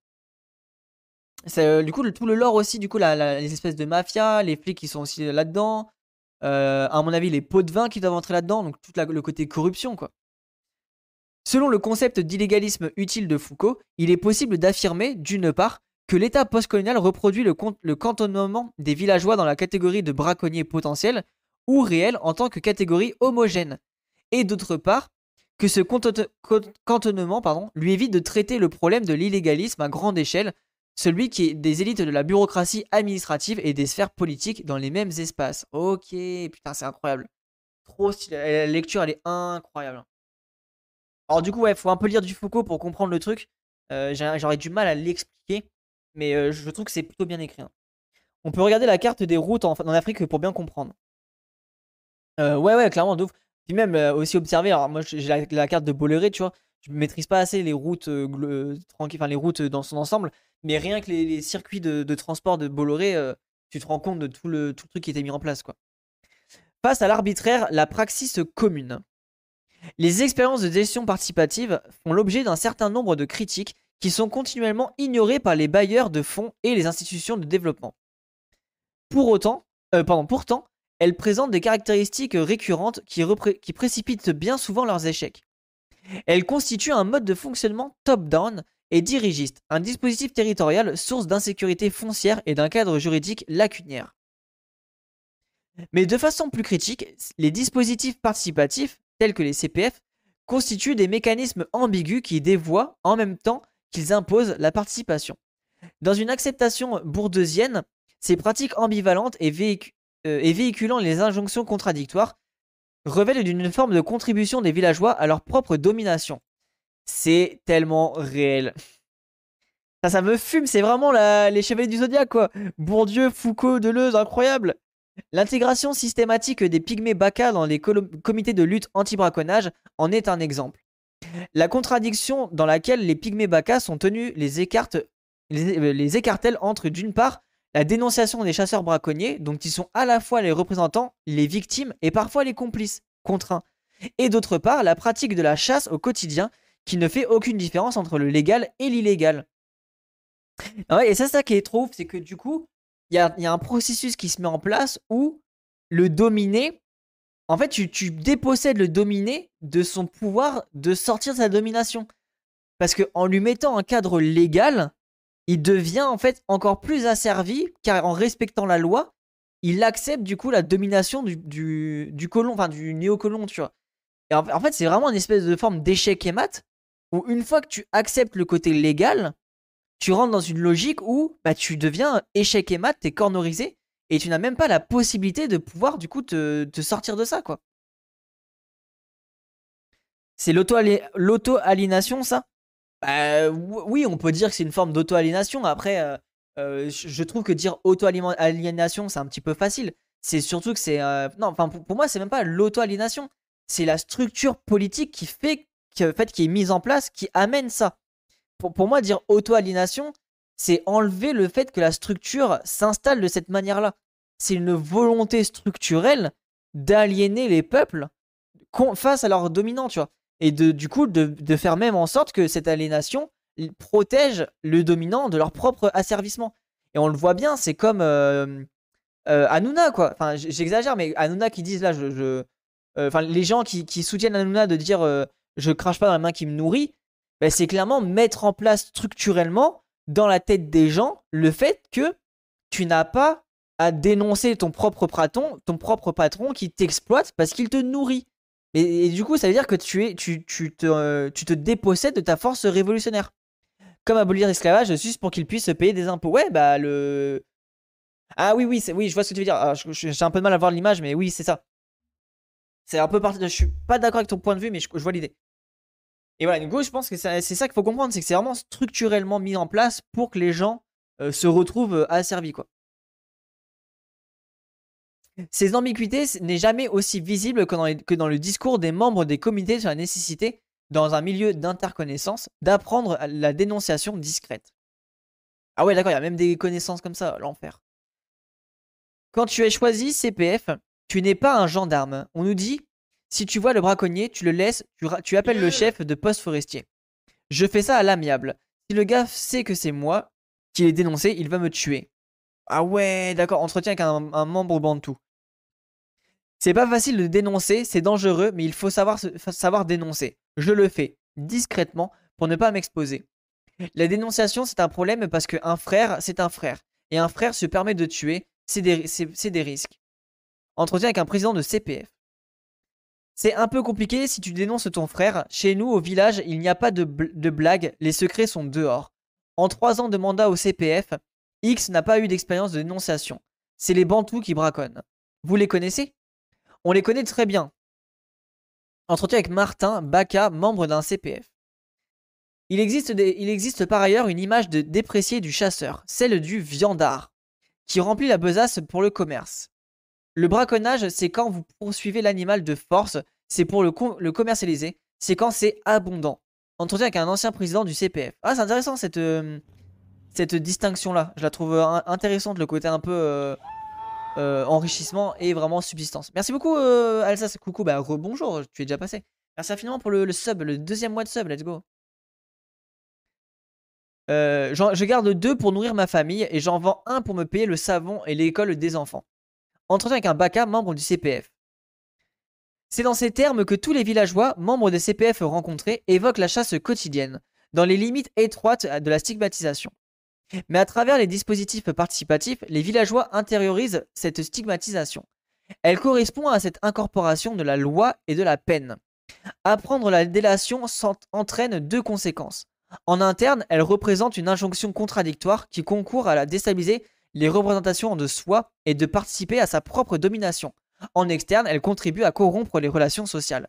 Euh, du coup, tout le lore aussi, du coup, les espèces de mafia, les flics qui sont aussi là-dedans. Euh, à mon avis, les pots de vin qui doivent entrer là-dedans, donc tout le côté corruption, quoi. Selon le concept d'illégalisme utile de Foucault, il est possible d'affirmer, d'une part, que l'État postcolonial reproduit le, cantonnement des villageois dans la catégorie de braconniers potentiels ou réels en tant que catégorie homogène, et d'autre part, que ce cantonnement lui évite de traiter le problème de l'illégalisme à grande échelle celui qui est des élites de la bureaucratie administrative et des sphères politiques dans les mêmes espaces. Ok, putain, c'est incroyable. Trop stylé. La lecture, elle est incroyable. Alors, du coup, ouais, faut un peu lire du Foucault pour comprendre le truc. Euh, j'aurais du mal à l'expliquer, mais je trouve que c'est plutôt bien écrit. Hein. On peut regarder la carte des routes en, Afrique pour bien comprendre. Ouais, ouais, clairement, d'ouf. Puis même aussi observer, alors moi j'ai la, carte de Bolloré, tu vois, je maîtrise pas assez les routes tranquilles, enfin les routes dans son ensemble, mais rien que les, circuits de, transport de Bolloré, tu te rends compte de tout le, truc qui était mis en place. Quoi. Face à l'arbitraire, la praxis commune. Les expériences de gestion participative font l'objet d'un certain nombre de critiques qui sont continuellement ignorées par les bailleurs de fonds et les institutions de développement. Pour autant, euh, pourtant, elles présentent des caractéristiques récurrentes qui, qui précipitent bien souvent leurs échecs. Elles constituent un mode de fonctionnement top-down et dirigiste, un dispositif territorial source d'insécurité foncière et d'un cadre juridique lacunaire. Mais de façon plus critique, les dispositifs participatifs, tels que les CPF, constituent des mécanismes ambigus qui dévoient en même temps qu'ils imposent la participation. Dans une acceptation bourdeusienne, ces pratiques ambivalentes et, euh, et véhiculant les injonctions contradictoires révèlent d'une forme de contribution des villageois à leur propre domination, c'est tellement réel. Ça, ça me fume, c'est vraiment les chevaliers du zodiaque, quoi. Bourdieu, Foucault, Deleuze, incroyable. L'intégration systématique des pygmées baka dans les comités de lutte anti-braconnage en est un exemple. La contradiction dans laquelle les pygmées baka sont tenus les, écarte, les, euh, les entre, d'une part, la dénonciation des chasseurs braconniers, donc ils sont à la fois les représentants, les victimes et parfois les complices, contraints. Et d'autre part, la pratique de la chasse au quotidien, qui ne fait aucune différence entre le légal et l'illégal. Ah et c'est ça qui est trop c'est que du coup, il y a, un processus qui se met en place où le dominé, en fait, tu, tu dépossèdes le dominé de son pouvoir de sortir de sa domination. Parce qu'en lui mettant un cadre légal, il devient en fait encore plus asservi, car en respectant la loi, il accepte du coup la domination du, du, colon, enfin du néocolon, tu vois. En, fait, c'est vraiment une espèce de forme d'échec et mat, où une fois que tu acceptes le côté légal, tu rentres dans une logique où bah, tu deviens échec et mat, t'es cornorisé, et tu n'as même pas la possibilité de pouvoir du coup te, sortir de ça, quoi. C'est l'auto-aliénation, ça? Bah, oui, on peut dire que c'est une forme d'auto-aliénation. Après, euh, euh, je trouve que dire auto-aliénation, c'est un petit peu facile. C'est surtout que c'est. Euh, non, enfin, pour, moi, c'est même pas l'auto-aliénation. C'est la structure politique qui fait, qui, fait, qui est mise en place, qui amène ça. Pour, pour moi, dire auto-aliénation, c'est enlever le fait que la structure s'installe de cette manière-là. C'est une volonté structurelle d'aliéner les peuples face à leurs dominants, tu vois et de, du coup de, faire même en sorte que cette aliénation protège le dominant de leur propre asservissement. Et on le voit bien, c'est comme euh, euh Hanouna, quoi. Enfin, j'exagère, mais Hanouna qui disent là, je, euh, enfin, les gens qui, soutiennent Hanouna de dire euh, je crache pas dans la main qui me nourrit, ben, c'est clairement mettre en place structurellement dans la tête des gens le fait que tu n'as pas à dénoncer ton propre patron, ton propre patron qui t'exploite parce qu'il te nourrit. Et, du coup, ça veut dire que tu, es, euh, tu te dépossèdes de ta force révolutionnaire. Comme abolir l'esclavage, juste pour qu'il puisse payer des impôts. Ouais, bah le. Ah oui, oui, oui, je vois ce que tu veux dire. J'ai un peu de mal à voir l'image, mais oui, c'est ça. C'est un peu parti. Je suis pas d'accord avec ton point de vue, mais je, vois l'idée. Et voilà, coup, je pense que c'est ça qu'il faut comprendre, c'est que c'est vraiment structurellement mis en place pour que les gens euh, se retrouvent euh, asservis, quoi. Ces ambiguïtés n'est jamais aussi visible que dans, le discours des membres des comités sur la nécessité, dans un milieu d'interconnaissance, d'apprendre la dénonciation discrète. Ah ouais, d'accord, il y a même des connaissances comme ça, l'enfer. Quand tu es choisi CPF, tu n'es pas un gendarme. On nous dit, si tu vois le braconnier, tu le laisses, tu, appelles le chef de poste forestier. Je fais ça à l'amiable. Si le gars sait que c'est moi qui l'ai dénoncé, il va me tuer. Ah ouais, d'accord, entretien avec un, membre bantou. C'est pas facile de dénoncer, c'est dangereux, mais il faut savoir, dénoncer. Je le fais discrètement pour ne pas m'exposer. La dénonciation, c'est un problème parce qu'un frère, c'est un frère. Et un frère se permet de tuer, c'est des, des risques. Entretien avec un président de CPF. C'est un peu compliqué si tu dénonces ton frère. Chez nous, au village, il n'y a pas de, de blague, les secrets sont dehors. En trois ans de mandat au CPF, X n'a pas eu d'expérience de dénonciation. C'est les Bantous qui braconnent. Vous les connaissez? On les connaît très bien. Entretien avec Martin Baca, membre d'un CPF. Il existe, il existe par ailleurs une image de dépréciée du chasseur, celle du viandard, qui remplit la besace pour le commerce. Le braconnage, c'est quand vous poursuivez l'animal de force, c'est pour le, commercialiser, c'est quand c'est abondant. Entretien avec un ancien président du CPF. Ah, c'est intéressant cette, euh, cette distinction-là. Je la trouve euh, intéressante, le côté un peu euh, enrichissement et vraiment subsistance. Merci beaucoup, Alsace. Coucou, bah rebonjour, tu es déjà passé. Merci infiniment pour le, sub, le deuxième mois de sub, let's go. Je garde deux pour nourrir ma famille et j'en vends un pour me payer le savon et l'école des enfants. Entretien avec un BACA, membre du CPF. C'est dans ces termes que tous les villageois, membres des CPF rencontrés, évoquent la chasse quotidienne, dans les limites étroites de la stigmatisation. Mais à travers les dispositifs participatifs, les villageois intériorisent cette stigmatisation. Elle correspond à cette incorporation de la loi et de la peine. Apprendre la délation entraîne deux conséquences. En interne, elle représente une injonction contradictoire qui concourt à la déstabiliser les représentations de soi et de participer à sa propre domination. En externe, elle contribue à corrompre les relations sociales.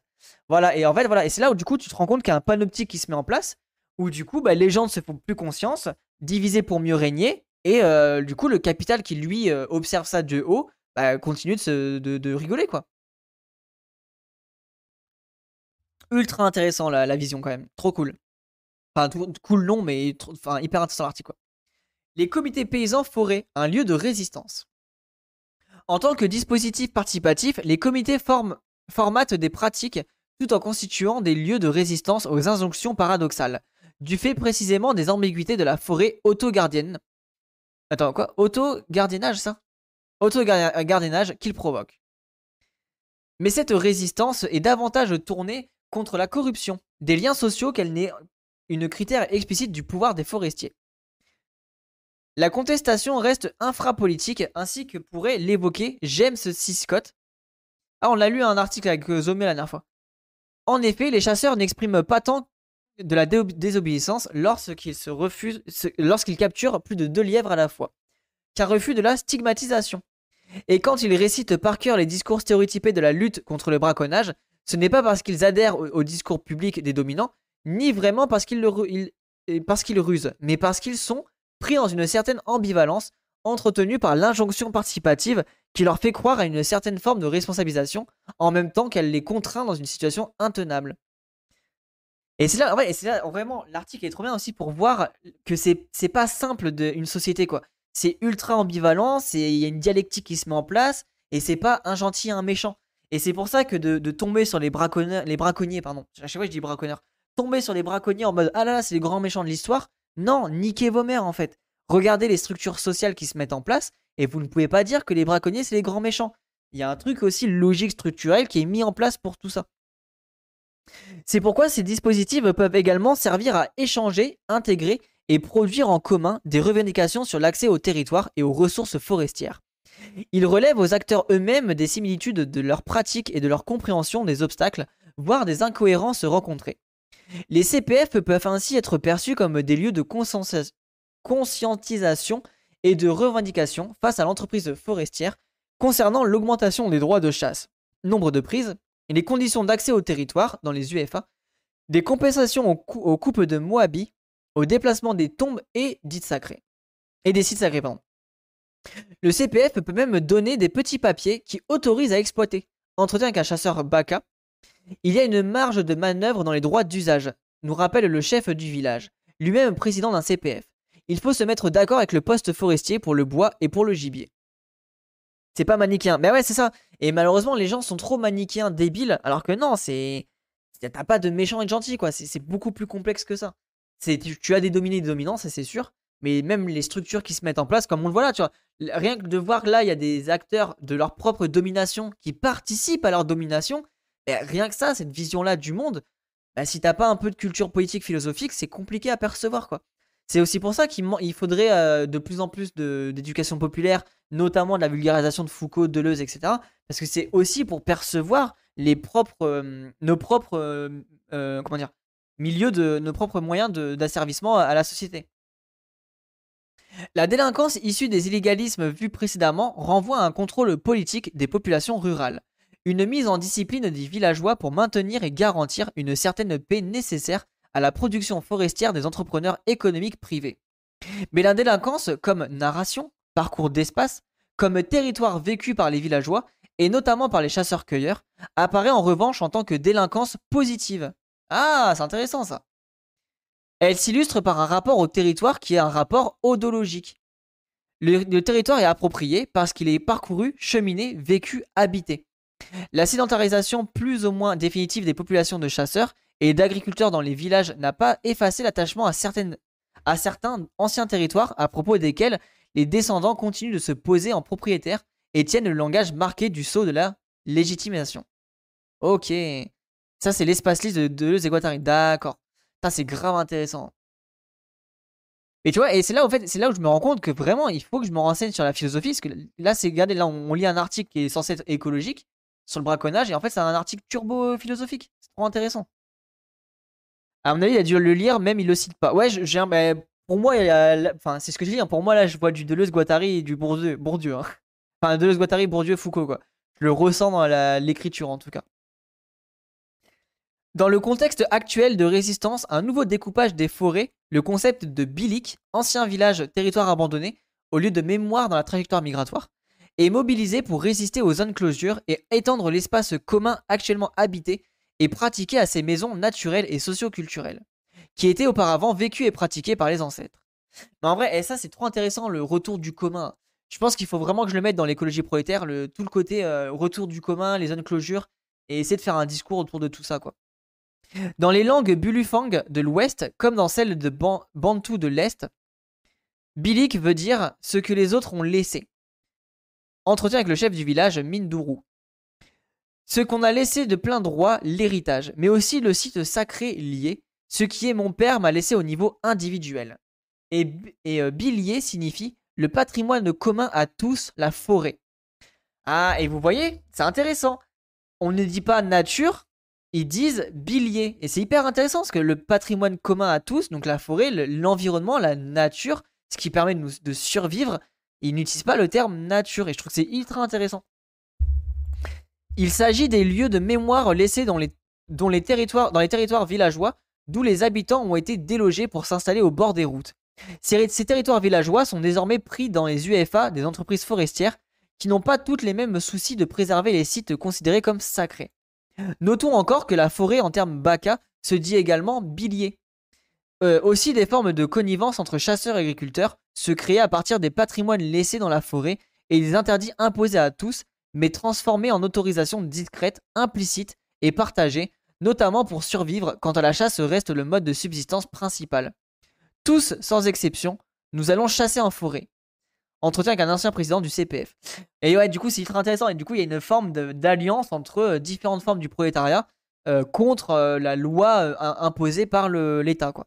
Voilà, et en fait, voilà, et c'est là où du coup tu te rends compte qu'il y a un panoptique qui se met en place, où du coup bah, les gens ne se font plus conscience, diviser pour mieux régner. Et euh, du coup, le capital qui lui euh, observe ça de haut, bah, continue de, de, rigoler quoi. Ultra intéressant la, vision quand même, trop cool. Enfin, cool non, mais hyper intéressant l'article quoi. Les comités paysans forêts, un lieu de résistance. En tant que dispositif participatif, les comités formatent des pratiques tout en constituant des lieux de résistance aux injonctions paradoxales, du fait précisément des ambiguïtés de la forêt auto-gardienne. Attends, quoi? Auto-gardiennage, ça? Auto-gardiennage qu'il provoque. Mais cette résistance est davantage tournée contre la corruption, des liens sociaux qu'elle n'est une critère explicite du pouvoir des forestiers. La contestation reste infrapolitique, ainsi que pourrait l'évoquer James C. Scott. Ah, on l'a lu un article avec Zomé la dernière fois. En effet, les chasseurs n'expriment pas tant de la désobéissance lorsqu'ils se refusent, lorsqu'ils capturent plus de deux lièvres à la fois, qu'un refus de la stigmatisation. Et quand ils récitent par cœur les discours stéréotypés de la lutte contre le braconnage, ce n'est pas parce qu'ils adhèrent au, discours public des dominants, ni vraiment parce qu'ils, parce qu'ils rusent, mais parce qu'ils sont pris dans une certaine ambivalence entretenue par l'injonction participative qui leur fait croire à une certaine forme de responsabilisation, en même temps qu'elle les contraint dans une situation intenable. Et c'est là, ouais, c'est là, vraiment, l'article est trop bien aussi pour voir que c'est, c'est pas simple d'une société, quoi. C'est ultra ambivalent, il y a une dialectique qui se met en place, et c'est pas un gentil et un méchant. Et c'est pour ça que de, tomber sur les braconniers, les braconniers, pardon, à chaque fois je dis braconneurs, tomber sur les braconniers en mode ah là là, c'est les grands méchants de l'histoire, non, niquez vos mères en fait. Regardez les structures sociales qui se mettent en place, et vous ne pouvez pas dire que les braconniers c'est les grands méchants. Il y a un truc aussi logique structurel qui est mis en place pour tout ça. C'est pourquoi ces dispositifs peuvent également servir à échanger, intégrer et produire en commun des revendications sur l'accès au territoire et aux ressources forestières. Ils relèvent aux acteurs eux-mêmes des similitudes de leurs pratiques et de leur compréhension des obstacles, voire des incohérences rencontrées. Les CPF peuvent ainsi être perçus comme des lieux de conscientisation et de revendication face à l'entreprise forestière concernant l'augmentation des droits de chasse, nombre de prises, et les conditions d'accès au territoire dans les UFA, des compensations aux, coupes de Moabi, au déplacement des tombes et dites sacrées. Et des sites sacrés. Le CPF peut même donner des petits papiers qui autorisent à exploiter. Entretien qu'un chasseur Baka. Il y a une marge de manœuvre dans les droits d'usage, nous rappelle le chef du village, lui-même président d'un CPF. Il faut se mettre d'accord avec le poste forestier pour le bois et pour le gibier. C'est pas manichéen. Mais ouais, c'est ça. Et malheureusement, les gens sont trop manichéens, débiles, alors que non, c'est. T'as pas de méchant et de gentil, quoi. C'est beaucoup plus complexe que ça. Tu, tu as des dominés et des dominants, ça c'est sûr. Mais même les structures qui se mettent en place, comme on le voit là, tu vois. Rien que de voir que là, il y a des acteurs de leur propre domination qui participent à leur domination. Ben, rien que ça, cette vision-là du monde, bah, si t'as pas un peu de culture politique, philosophique, c'est compliqué à percevoir, quoi. C'est aussi pour ça qu'il faudrait euh, de plus en plus d'éducation populaire, notamment de la vulgarisation de Foucault, Deleuze, etc. Parce que c'est aussi pour percevoir euh, nos propres, euh, milieux nos propres moyens d'asservissement à la société. La délinquance issue des illégalismes vus précédemment renvoie à un contrôle politique des populations rurales, une mise en discipline des villageois pour maintenir et garantir une certaine paix nécessaire à la production forestière des entrepreneurs économiques privés. Mais la délinquance, comme narration, parcours d'espace, comme territoire vécu par les villageois, et notamment par les chasseurs-cueilleurs, apparaît en revanche en tant que délinquance positive. Ah, c'est intéressant ça. Elle s'illustre par un rapport au territoire qui est un rapport odologique. Le, le territoire est approprié parce qu'il est parcouru, cheminé, vécu, habité. La sédentarisation plus ou moins définitive des populations de chasseurs et d'agriculteurs dans les villages n'a pas effacé l'attachement à, à certains anciens territoires à propos desquels les descendants continuent de se poser en propriétaires et tiennent le langage marqué du sceau de la légitimation. Ok. Ça, c'est l'espace liste de Deleuze et. D'accord. Ça, c'est grave intéressant. Et tu vois, et c'est là, en fait, c'est là où je me rends compte que vraiment, il faut que je me renseigne sur la philosophie. Parce que là, c'est, regardez, là, on, lit un article qui est censé être écologique sur le braconnage. Et en fait, c'est un article turbo-philosophique. C'est trop intéressant. À mon avis, il a dû le lire, même il le cite pas. Ouais, j'ai un. Bah, pour moi, enfin, c'est ce que je dis. Hein. Pour moi, là, je vois du Deleuze, Guattari et du Bourdieu. Bourdieu hein. [LAUGHS] Enfin, Deleuze, Guattari, Bourdieu, Foucault, quoi. Je le ressens dans l'écriture, en tout cas. Dans le contexte actuel de résistance un nouveau découpage des forêts, le concept de bilic, ancien village territoire abandonné, au lieu de mémoire dans la trajectoire migratoire, est mobilisé pour résister aux zones closures et étendre l'espace commun actuellement habité et pratiqué à ces maisons naturelles et socioculturelles, qui étaient auparavant vécues et pratiquées par les ancêtres. Mais en vrai, et ça, c'est trop intéressant, le retour du commun. Je pense qu'il faut vraiment que je le mette dans l'écologie prolétaire, le, tout le côté euh, retour du commun, les zones closure, et essayer de faire un discours autour de tout ça, quoi. Dans les langues bulufang de l'Ouest, comme dans celles de Bantu de l'Est, Bilik veut dire ce que les autres ont laissé. Entretien avec le chef du village, Minduru. Ce qu'on a laissé de plein droit, l'héritage, mais aussi le site sacré lié, ce qui est mon père m'a laissé au niveau individuel. Et, euh, bilier signifie le patrimoine commun à tous, la forêt. Ah, et vous voyez, c'est intéressant. On ne dit pas nature, ils disent bilier. Et c'est hyper intéressant parce que le patrimoine commun à tous, donc la forêt, l'environnement, la nature, ce qui permet de, nous, de survivre, ils n'utilisent pas le terme nature. Et je trouve que c'est ultra intéressant. Il s'agit des lieux de mémoire laissés dans les, territoires villageois, d'où les habitants ont été délogés pour s'installer au bord des routes. Ces, territoires villageois sont désormais pris dans les UFA des entreprises forestières qui n'ont pas toutes les mêmes soucis de préserver les sites considérés comme sacrés. Notons encore que la forêt en termes baka se dit également bilier. Euh, aussi des formes de connivence entre chasseurs et agriculteurs se créaient à partir des patrimoines laissés dans la forêt et des interdits imposés à tous, mais transformés en autorisations discrètes, implicites et partagées, notamment pour survivre quand la chasse reste le mode de subsistance principal. Tous, sans exception, nous allons chasser en forêt. Entretien avec un ancien président du CPF. Et ouais, du coup, c'est très intéressant. Et du coup, il y a une forme d'alliance entre euh, différentes formes du prolétariat euh, contre la loi imposée par l'État, quoi.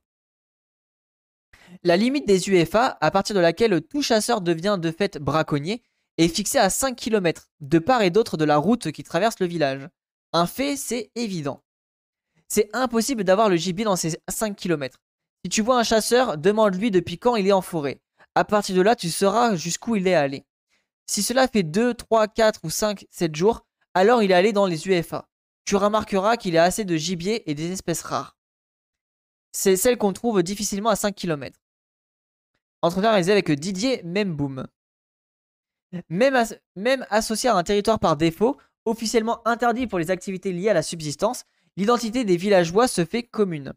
La limite des UFA, à partir de laquelle tout chasseur devient de fait braconnier, est fixée à 5 km, de part et d'autre de la route qui traverse le village. Un fait, c'est évident. C'est impossible d'avoir le gibier dans ces 5 km. Si tu vois un chasseur, demande-lui depuis quand il est en forêt. À partir de là, tu sauras jusqu'où il est allé. Si cela fait 2, 3, 4 ou 5, 7 jours, alors il est allé dans les UFA. Tu remarqueras qu'il a assez de gibier et des espèces rares. C'est celle qu'on trouve difficilement à 5 km. Entretien réalisé avec Didier Memboom. Même, même associé à un territoire par défaut, officiellement interdit pour les activités liées à la subsistance, l'identité des villageois se fait commune.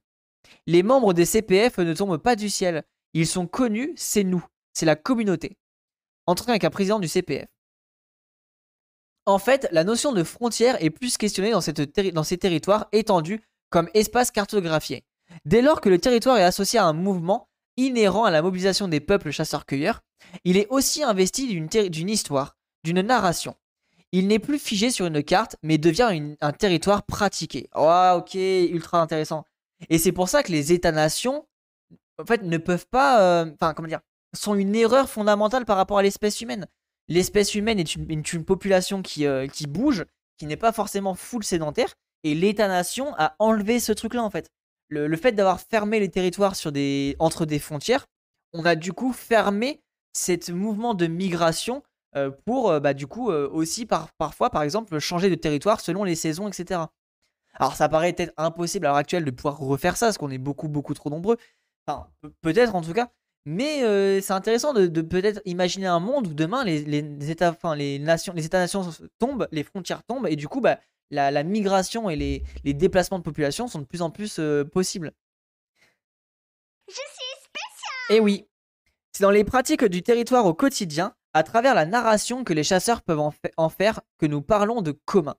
Les membres des CPF ne tombent pas du ciel. Ils sont connus, c'est nous, c'est la communauté. Entretien avec un président du CPF. En fait, la notion de frontière est plus questionnée dans ces territoires étendus comme espace cartographié. Dès lors que le territoire est associé à un mouvement inhérent à la mobilisation des peuples chasseurs-cueilleurs, il est aussi investi d'une histoire, d'une narration. Il n'est plus figé sur une carte, mais devient un territoire pratiqué. Oh, ok, ultra intéressant. Et c'est pour ça que les États-nations, en fait, ne peuvent pas. Euh, enfin, comment dire Sont une erreur fondamentale par rapport à l'espèce humaine. L'espèce humaine est une, population qui, euh, qui bouge, qui n'est pas forcément full sédentaire. Et l'État-nation a enlevé ce truc-là, en fait. Le, fait d'avoir fermé les territoires entre des frontières, on a du coup fermé ce mouvement de migration euh, pour, bah, du coup, aussi par, parfois, par exemple, changer de territoire selon les saisons, etc. Alors ça paraît peut-être impossible à l'heure actuelle de pouvoir refaire ça, parce qu'on est beaucoup, beaucoup trop nombreux. Enfin, peut-être en tout cas. Mais euh, c'est intéressant de, peut-être imaginer un monde où demain les, États, les nations, les États-nations tombent, les frontières tombent, et du coup, bah, la, migration et les, déplacements de population sont de plus en plus euh, possibles. Je suis spécial. Et oui, c'est dans les pratiques du territoire au quotidien, à travers la narration que les chasseurs peuvent en faire, que nous parlons de commun.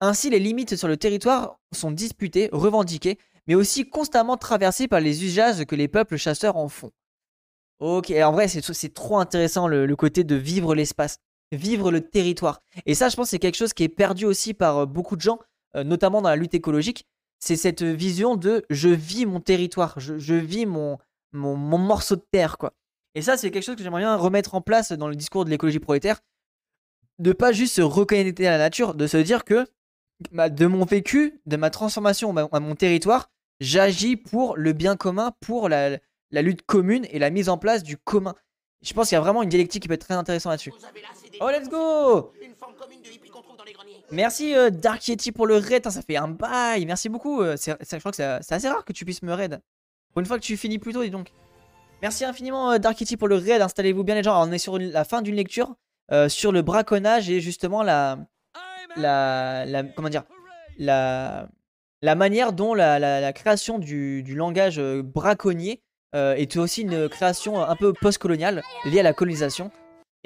Ainsi, les limites sur le territoire sont disputées, revendiquées, mais aussi constamment traversées par les usages que les peuples chasseurs en font. Ok, en vrai, c'est trop intéressant le, côté de vivre l'espace, vivre le territoire. Et ça, je pense, c'est quelque chose qui est perdu aussi par euh, beaucoup de gens, euh, notamment dans la lutte écologique. C'est cette vision de je vis mon territoire, je, vis mon, mon, morceau de terre, quoi. Et ça, c'est quelque chose que j'aimerais bien remettre en place dans le discours de l'écologie prolétaire. De pas juste se reconnecter à la nature, de se dire que de mon vécu, de ma transformation à mon territoire, j'agis pour le bien commun, pour la, lutte commune et la mise en place du commun. Je pense qu'il y a vraiment une dialectique qui peut être très intéressante là-dessus. Oh, let's go Merci euh, Dark Yeti pour le raid, ça fait un bail, merci beaucoup. Euh, je crois que c'est assez rare que tu puisses me raid. Pour une fois que tu finis plus tôt, dis donc. Merci infiniment euh, Dark Yeti pour le raid, installez-vous bien les gens. on est sur la fin d'une lecture sur le braconnage et justement la, la, comment dire, la, la manière dont la, création du, langage euh, braconnier euh, est aussi une création un peu post-coloniale liée à la colonisation.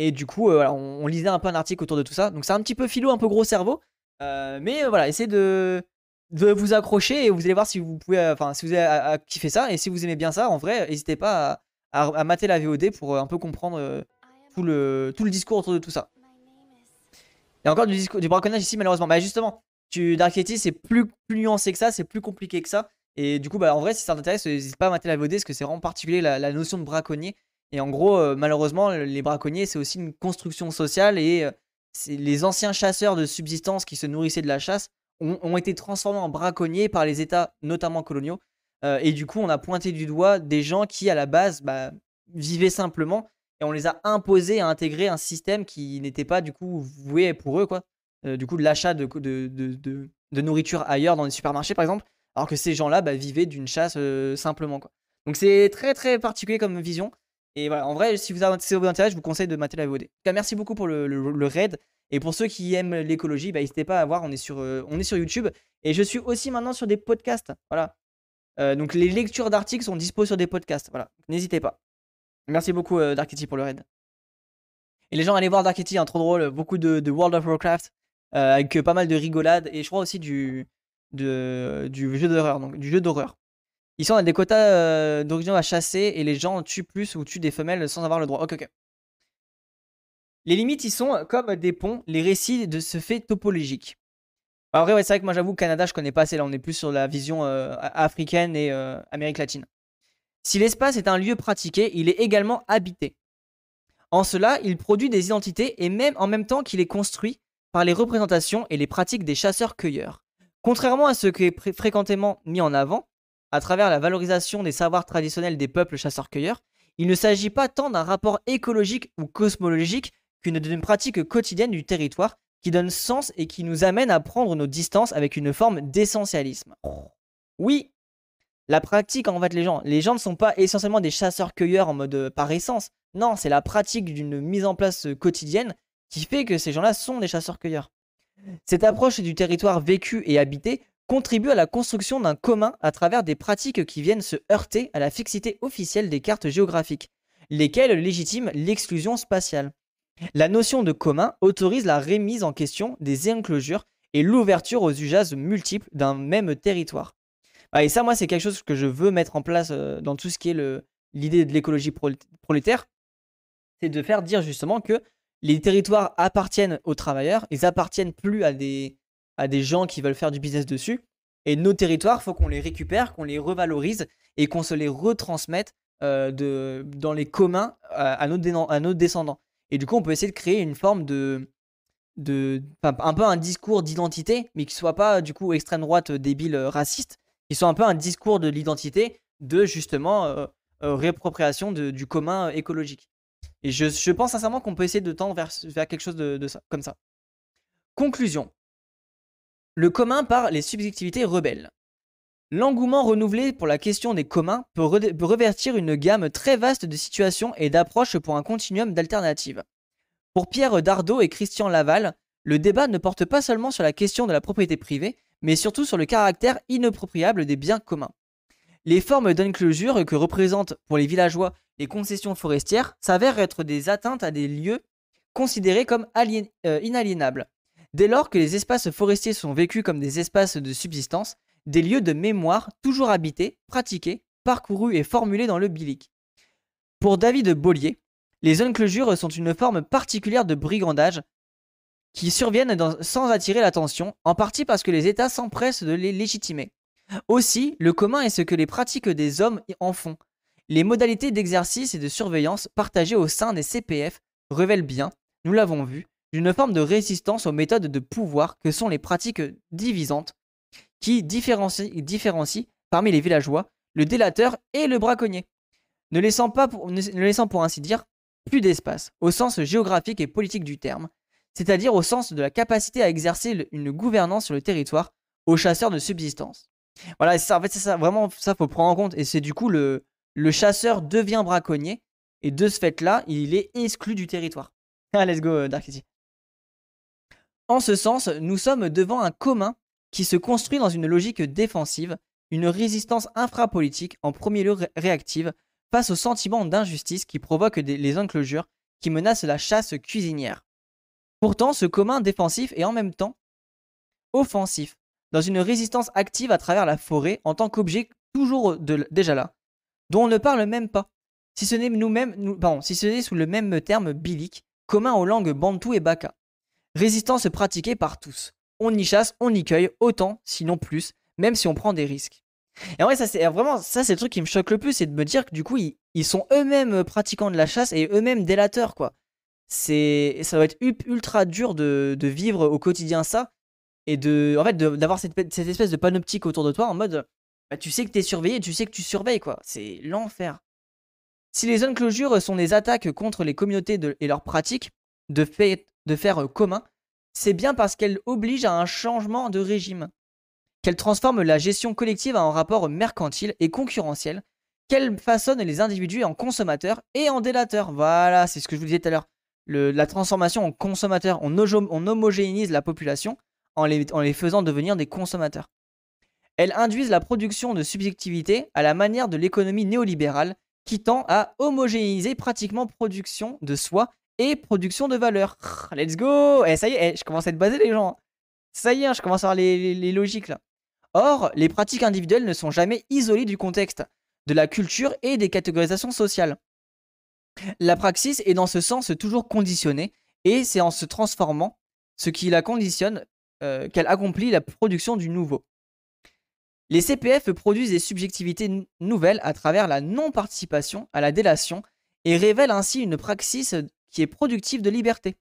Et du coup, euh, on, lisait un peu un article autour de tout ça. Donc c'est un petit peu philo, un peu gros cerveau. Euh, mais euh, voilà, essayez de, vous accrocher et vous allez voir si vous pouvez, enfin, si vous avez à, kiffer ça. Et si vous aimez bien ça, en vrai, n'hésitez pas à, mater la VOD pour un peu comprendre tout, le, tout le discours autour de tout ça. Il y a encore du, braconnage ici, malheureusement. Bah, justement, tu, Dark c'est plus nuancé que ça, c'est plus compliqué que ça. Et du coup, bah, en vrai, si ça t'intéresse, n'hésite pas à mater la VOD parce que c'est vraiment particulier la, notion de braconnier. Et en gros, euh, malheureusement, les braconniers, c'est aussi une construction sociale et euh, les anciens chasseurs de subsistance qui se nourrissaient de la chasse ont, été transformés en braconniers par les États, notamment coloniaux. Euh, et du coup, on a pointé du doigt des gens qui, à la base, bah, vivaient simplement et on les a imposés à intégrer un système qui n'était pas du coup voué pour eux, quoi. Du coup, de l'achat de, de, de- de nourriture ailleurs dans les supermarchés, par exemple, alors que ces gens-là bah, vivaient d'une chasse euh, simplement, quoi. Donc c'est très très particulier comme vision. Et voilà, en vrai, si vous avez si je vous conseille de mater la VOD. En tout cas, merci beaucoup pour le, le- le raid. Et pour ceux qui aiment l'écologie, bah, n'hésitez pas à voir, on est, sur, euh, on est sur YouTube. Et je suis aussi maintenant sur des podcasts. Voilà. Euh, donc les lectures d'articles sont dispo sur des podcasts. Voilà. N'hésitez pas. Merci beaucoup euh, Darkity pour le raid. Et les gens allez voir Darkity, hein, trop drôle. Beaucoup de, de World of Warcraft. avec pas mal de rigolades. Et je crois aussi du, du jeu d'horreur. Donc du jeu d'horreur. Ici on a des quotas euh, d'origine à chasser. Et les gens tuent plus ou tuent des femelles sans avoir le droit. Ok ok. Les limites, ils sont comme des ponts, les récits de ce fait topologique. En vrai, ouais, c'est vrai que moi j'avoue, Canada, je connais pas assez. Là, on est plus sur la vision euh, africaine et euh, Amérique latine. Si l'espace est un lieu pratiqué, il est également habité. En cela, il produit des identités et même en même temps qu'il est construit par les représentations et les pratiques des chasseurs-cueilleurs. Contrairement à ce qui est fréquemment mis en avant, à travers la valorisation des savoirs traditionnels des peuples chasseurs-cueilleurs, il ne s'agit pas tant d'un rapport écologique ou cosmologique qu'une pratique quotidienne du territoire qui donne sens et qui nous amène à prendre nos distances avec une forme d'essentialisme. Oui, la pratique en fait les gens. Les gens ne sont pas essentiellement des chasseurs-cueilleurs en mode euh, par essence. Non, c'est la pratique d'une mise en place euh, quotidienne qui fait que ces gens-là sont des chasseurs-cueilleurs. Cette approche du territoire vécu et habité contribue à la construction d'un commun à travers des pratiques qui viennent se heurter à la fixité officielle des cartes géographiques, lesquelles légitiment l'exclusion spatiale. La notion de commun autorise la remise en question des enclosures et l'ouverture aux usages multiples d'un même territoire. Ah, et ça, moi, c'est quelque chose que je veux mettre en place euh, dans tout ce qui est l'idée de l'écologie prol- prolétaire. C'est de faire dire justement que les territoires appartiennent aux travailleurs, ils appartiennent plus à des, à des gens qui veulent faire du business dessus. Et nos territoires, faut qu'on les récupère, qu'on les revalorise et qu'on se les retransmette euh, dans les communs à, nos, descendants. Et du coup, on peut essayer de créer une forme de, de un peu un discours d'identité, mais qui soit pas du coup extrême droite débile raciste, qui soit un peu un discours de l'identité de justement euh, euh, réappropriation du commun écologique. Et je, pense sincèrement qu'on peut essayer de tendre vers, quelque chose de, ça, comme ça. Conclusion. Le commun par les subjectivités rebelles. L'engouement renouvelé pour la question des communs peut, peut revertir une gamme très vaste de situations et d'approches pour un continuum d'alternatives. Pour Pierre Dardot et Christian Laval, le débat ne porte pas seulement sur la question de la propriété privée, mais surtout sur le caractère inappropriable des biens communs. Les formes d'enclosure que représentent pour les villageois les concessions forestières s'avèrent être des atteintes à des lieux considérés comme euh, inaliénables. Dès lors que les espaces forestiers sont vécus comme des espaces de subsistance, des lieux de mémoire toujours habités, pratiqués, parcourus et formulés dans le bilic. Pour David Bollier, les enclosures sont une forme particulière de brigandage qui surviennent sans attirer l'attention, en partie parce que les États s'empressent de les légitimer. Aussi, le commun est ce que les pratiques des hommes en font. Les modalités d'exercice et de surveillance partagées au sein des CPF révèlent bien, nous l'avons vu, une forme de résistance aux méthodes de pouvoir que sont les pratiques divisantes, qui différencient, parmi les villageois le délateur et le braconnier, ne laissant, pas pour, ne laissant pour ainsi dire plus d'espace, au sens géographique et politique du terme, c'est-à-dire au sens de la capacité à exercer une gouvernance sur le territoire aux chasseurs de subsistance. Voilà, ça, en fait, c'est ça, vraiment, ça faut prendre en compte, et c'est du coup le, le chasseur devient braconnier, et de ce fait-là, il est exclu du territoire. [LAUGHS] Ah, let's go, euh, Dark City. En ce sens, nous sommes devant un commun qui se construit dans une logique défensive, une résistance infrapolitique, en premier lieu ré- réactive, face au sentiment d'injustice qui provoque les enclosures qui menacent la chasse cuisinière. Pourtant, ce commun défensif est en même temps offensif, dans une résistance active à travers la forêt en tant qu'objet toujours déjà là, dont on ne parle même pas, si ce n'est sous le même terme bilique, commun aux langues bantou et baka. Résistance pratiquée par tous. On y chasse, on y cueille, autant, sinon plus, même si on prend des risques. Et en vrai, ça c'est vraiment ça c'est le truc qui me choque le plus, c'est de me dire que du coup ils, sont eux-mêmes pratiquants de la chasse et eux-mêmes délateurs quoi. C'est ça doit être ultra dur de, vivre au quotidien ça et de en fait d'avoir cette, espèce de panoptique autour de toi en mode bah, tu sais que t'es surveillé, tu sais que tu surveilles quoi. C'est l'enfer. Si les zones closures sont des attaques contre les communautés et leurs pratiques de, fait, de faire commun, c'est bien parce qu'elles obligent à un changement de régime qu'elle transforme la gestion collective en rapport mercantile et concurrentiel, qu'elle façonne les individus en consommateurs et en délateurs. Voilà, c'est ce que je vous disais tout à l'heure. La transformation en consommateurs, on, homogénéise la population en les, les faisant devenir des consommateurs. Elles induisent la production de subjectivité à la manière de l'économie néolibérale qui tend à homogénéiser pratiquement production de soi et production de valeur. Let's go Eh ça y est, eh, je commence à être basé les gens. Ça y est, hein, je commence à avoir les logiques là. Or, les pratiques individuelles ne sont jamais isolées du contexte, de la culture et des catégorisations sociales. La praxis est dans ce sens toujours conditionnée, et c'est en se transformant, ce qui la conditionne, euh, qu'elle accomplit la production du nouveau. Les CPF produisent des subjectivités nouvelles à travers la non-participation à la délation et révèlent ainsi une praxis qui est productive de liberté.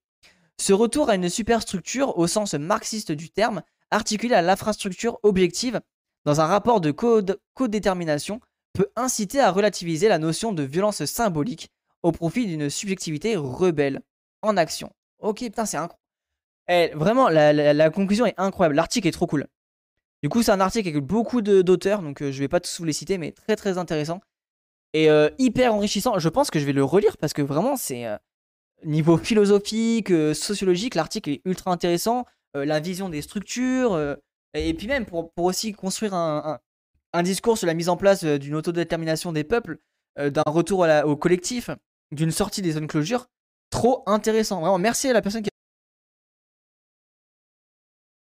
Ce retour à une superstructure au sens marxiste du terme articulé à l'infrastructure objective dans un rapport de codétermination peut inciter à relativiser la notion de violence symbolique au profit d'une subjectivité rebelle en action. Ok, putain, c'est incroyable. Eh, vraiment, la, conclusion est incroyable. L'article est trop cool. Du coup, c'est un article avec beaucoup d'auteurs, donc euh, je vais pas tous vous les citer, mais très très intéressant. Et euh, hyper enrichissant. Je pense que je vais le relire parce que vraiment, c'est euh, niveau [LAUGHS] philosophique, sociologique, l'article est ultra intéressant. Euh, la vision des structures, euh, et puis même pour, aussi construire un, discours sur la mise en place euh, d'une autodétermination des peuples, d'un retour au collectif, d'une sortie des zones closures. Trop intéressant. Vraiment, merci à la personne qui a